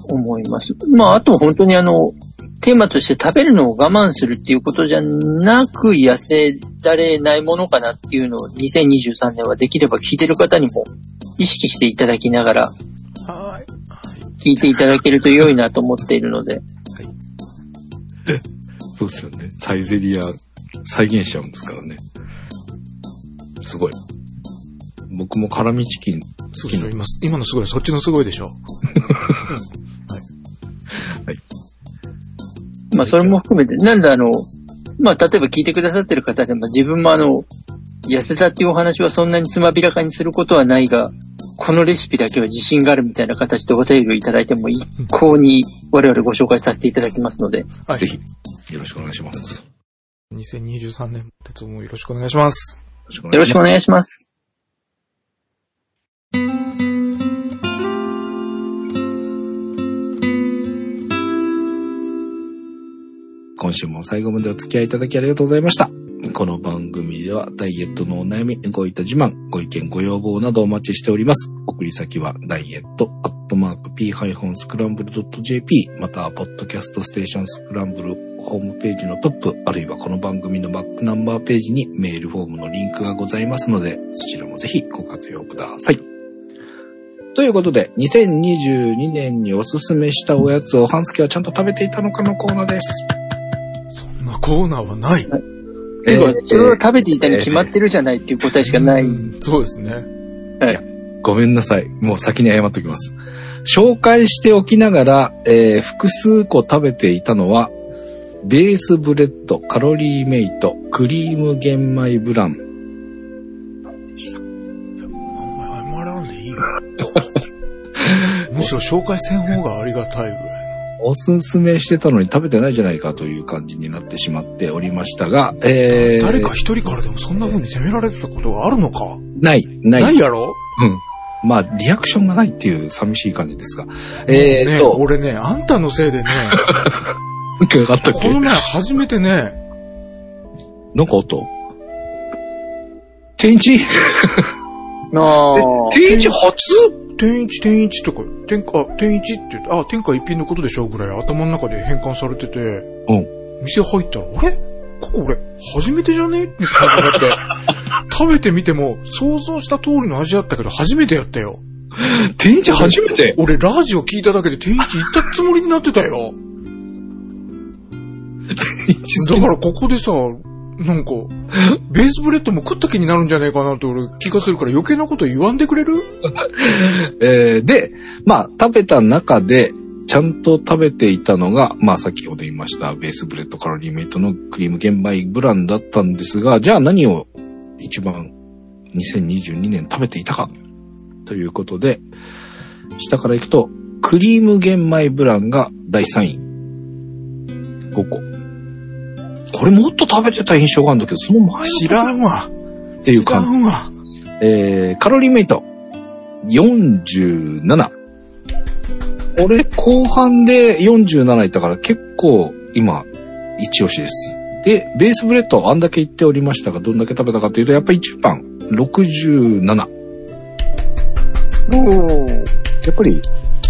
思います。まあ、あと本当にあの、テーマとして食べるのを我慢するっていうことじゃなく痩せられないものかなっていうのを2023年はできれば聞いてる方にも意識していただきながらはい。聞いていただけると良いなと思っているので、そうですよね。サイゼリア再現しちゃうんですからね。すごい。僕も辛味チキンそうそう、今、今のすごい、そっちのすごいでしょ？(laughs) まあそれも含めて、なんであの、まあ例えば聞いてくださってる方でも自分もあの、痩せたっていうお話はそんなにつまびらかにすることはないが、このレシピだけは自信があるみたいな形でお便りをいただいても一向に我々ご紹介させていただきますので、はい。ぜひ、よろしくお願いします。2023年、鉄もよろしくお願いします。よろしくお願いします。今週も最後までお付き合いいただきありがとうございました。この番組ではダイエットのお悩み、ごいた自慢、ご意見、ご要望などお待ちしております。送り先はダイエットアットマーク p-scramble.jp またはポッドキャストステーションスクランブルホームページのトップ、あるいはこの番組のバックナンバーページにメールフォームのリンクがございますので、そちらもぜひご活用ください。ということで、2022年におすすめしたおやつを半助はちゃんと食べていたのかのコーナーです。そんなコーナーはない。ていうか、それは食べていたに決まってるじゃないっていう答えしかない。うんそうですね。ごめんなさい。もう先に謝っておきます。紹介しておきながら、えー複数個食べていたのは、ベースブレッド、カロリーメイト、クリーム玄米ブラン。あんまり謝らんでいいよ。むしろ紹介せん方がありがたいぐらいおすすめしてたのに食べてないじゃないかという感じになってしまっておりましたが、えー、誰か一人からでもそんな風に責められてたことがあるのか？ない、ない。ないやろ？うん。まあ、リアクションがないっていう寂しい感じですが。ねえー、と、俺ね、あんたのせいでね、ったっけ？この前初めてね、なんかあった？天一？ああ。天一？初？天一天一とか、天下、あ、天一って言って、あ、天下一品のことでしょ？ぐらい頭の中で変換されてて、うん。店入ったら、あれ？ここ俺、初めてじゃね？って感じになって、(laughs) 食べてみても、想像した通りの味だったけど、初めてやったよ。天一初めて？俺、ラジオ聞いただけで天一行ったつもりになってたよ。(laughs) だからここでさ、なんか、ベースブレッドも食った気になるんじゃねえかなって俺気がするから余計なこと言わんでくれる？(laughs) えーで、まあ、食べた中で、ちゃんと食べていたのが、まあ、先ほど言いました、ベースブレッドカロリーメイトのクリーム玄米ブランだったんですが、じゃあ何を一番2022年食べていたかということで、下から行くと、クリーム玄米ブランが第3位。5個。これもっと食べてた印象があるんだけど、その前知らんわ。っていう感じ知らんわ。えー、カロリーメイト、47。俺、後半で47いったから結構今、一押しです。で、ベースブレッドあんだけ言っておりましたが、どんだけ食べたかというと、やっぱり一番、67。おーやっぱり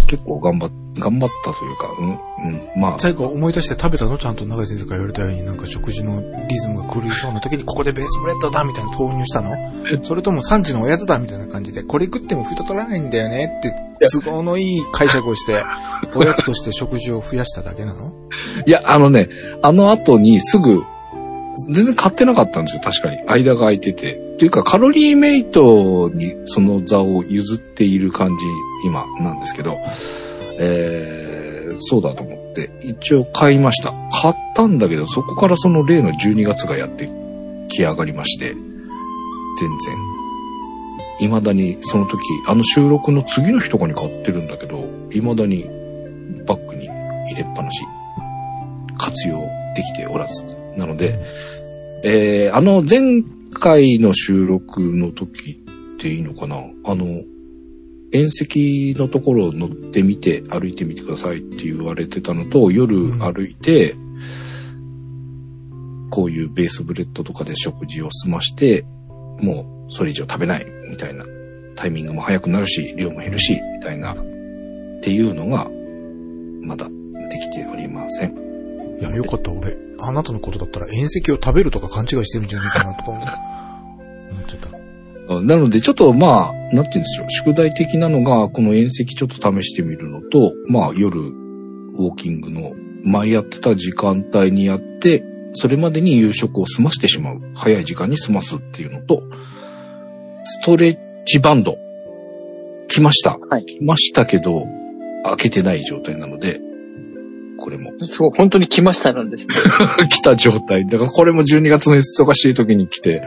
結構頑張っ、頑張ったというか、うん、うん、まあ、最後思い出して食べたの？ちゃんと長井先生が言われたようになんか食事のリズムが狂いそうな時にここでベースブレッドだみたいな投入したの？それとも3時のおやつだみたいな感じでこれ食っても蓋取らないんだよねって都合のいい解釈をして (laughs) おやつとして食事を増やしただけなの？いや、あのね、あの後にすぐ、全然買ってなかったんですよ、確かに。間が空いてて。っていうか、カロリーメイトにその座を譲っている感じ、今なんですけど、えー、そうだと思って、一応買いました。買ったんだけど、そこからその例の12月がやってき上がりまして、全然。未だに、その時、あの収録の次の日とかに買ってるんだけど、未だにバッグに入れっぱなし。活用できておらず。なので、えー、あの前回の収録の時っていいのかな？あの、縁石のところを乗ってみて歩いてみてくださいって言われてたのと、夜歩いて、こういうベースブレッドとかで食事を済まして、もうそれ以上食べないみたいな。タイミングも早くなるし、量も減るし、みたいな、っていうのが、まだできておりません。いやよかった俺あなたのことだったら遠石を食べるとか勘違いしてるんじゃないかなとか思思ってたなので、ちょっとまあ、なんて言うんでしょう、宿題的なのが、この遠石ちょっと試してみるのと、まあ夜、ウォーキングの前やってた時間帯にやって、それまでに夕食を済ましてしまう。早い時間に済ますっていうのと、ストレッチバンド。来ました。はい来ましたけど、開けてない状態なので、これもそう、本当に来ましたなんですね。(laughs) 来た状態。だからこれも12月の忙しい時に来て、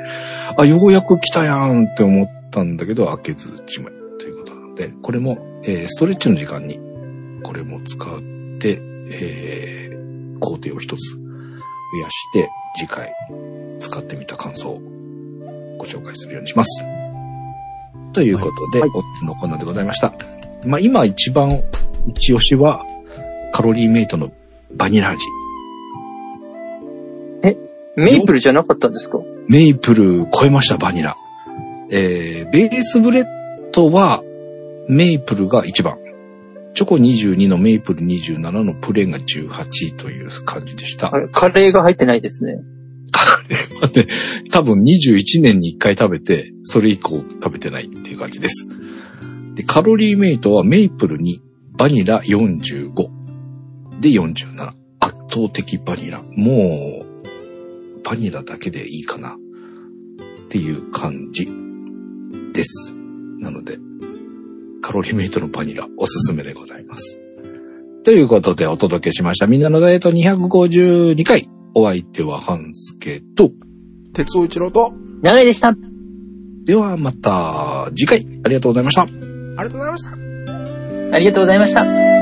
あ、ようやく来たやんって思ったんだけど、開けずちまいということなので、これも、えーストレッチの時間に、これも使って、えー工程を一つ増やして、次回使ってみた感想をご紹介するようにします。ということで、はいおつのコーナーでございました。まあ今一番一押しは、カロリーメイトのバニラ味。メイプルじゃなかったんですか？メイプル超えました、バニラ。えー、ベースブレッドは、メイプルが1番。チョコ22のメイプル27のプレーンが18位という感じでした。あれ、カレーが入ってないですね。カレーはね、多分21年に1回食べて、それ以降食べてないっていう感じです。で、カロリーメイトはメイプルにバニラ45で47。圧倒的バニラ。もう、バニラだけでいいかなっていう感じです。なので、カロリーメイトのバニラおすすめでございます。ということでお届けしました。みんなのダイエット252回。お相手は半助と、鉄尾一郎と長いでした。ではまた次回ありがとうございました。ありがとうございましたありがとうございました。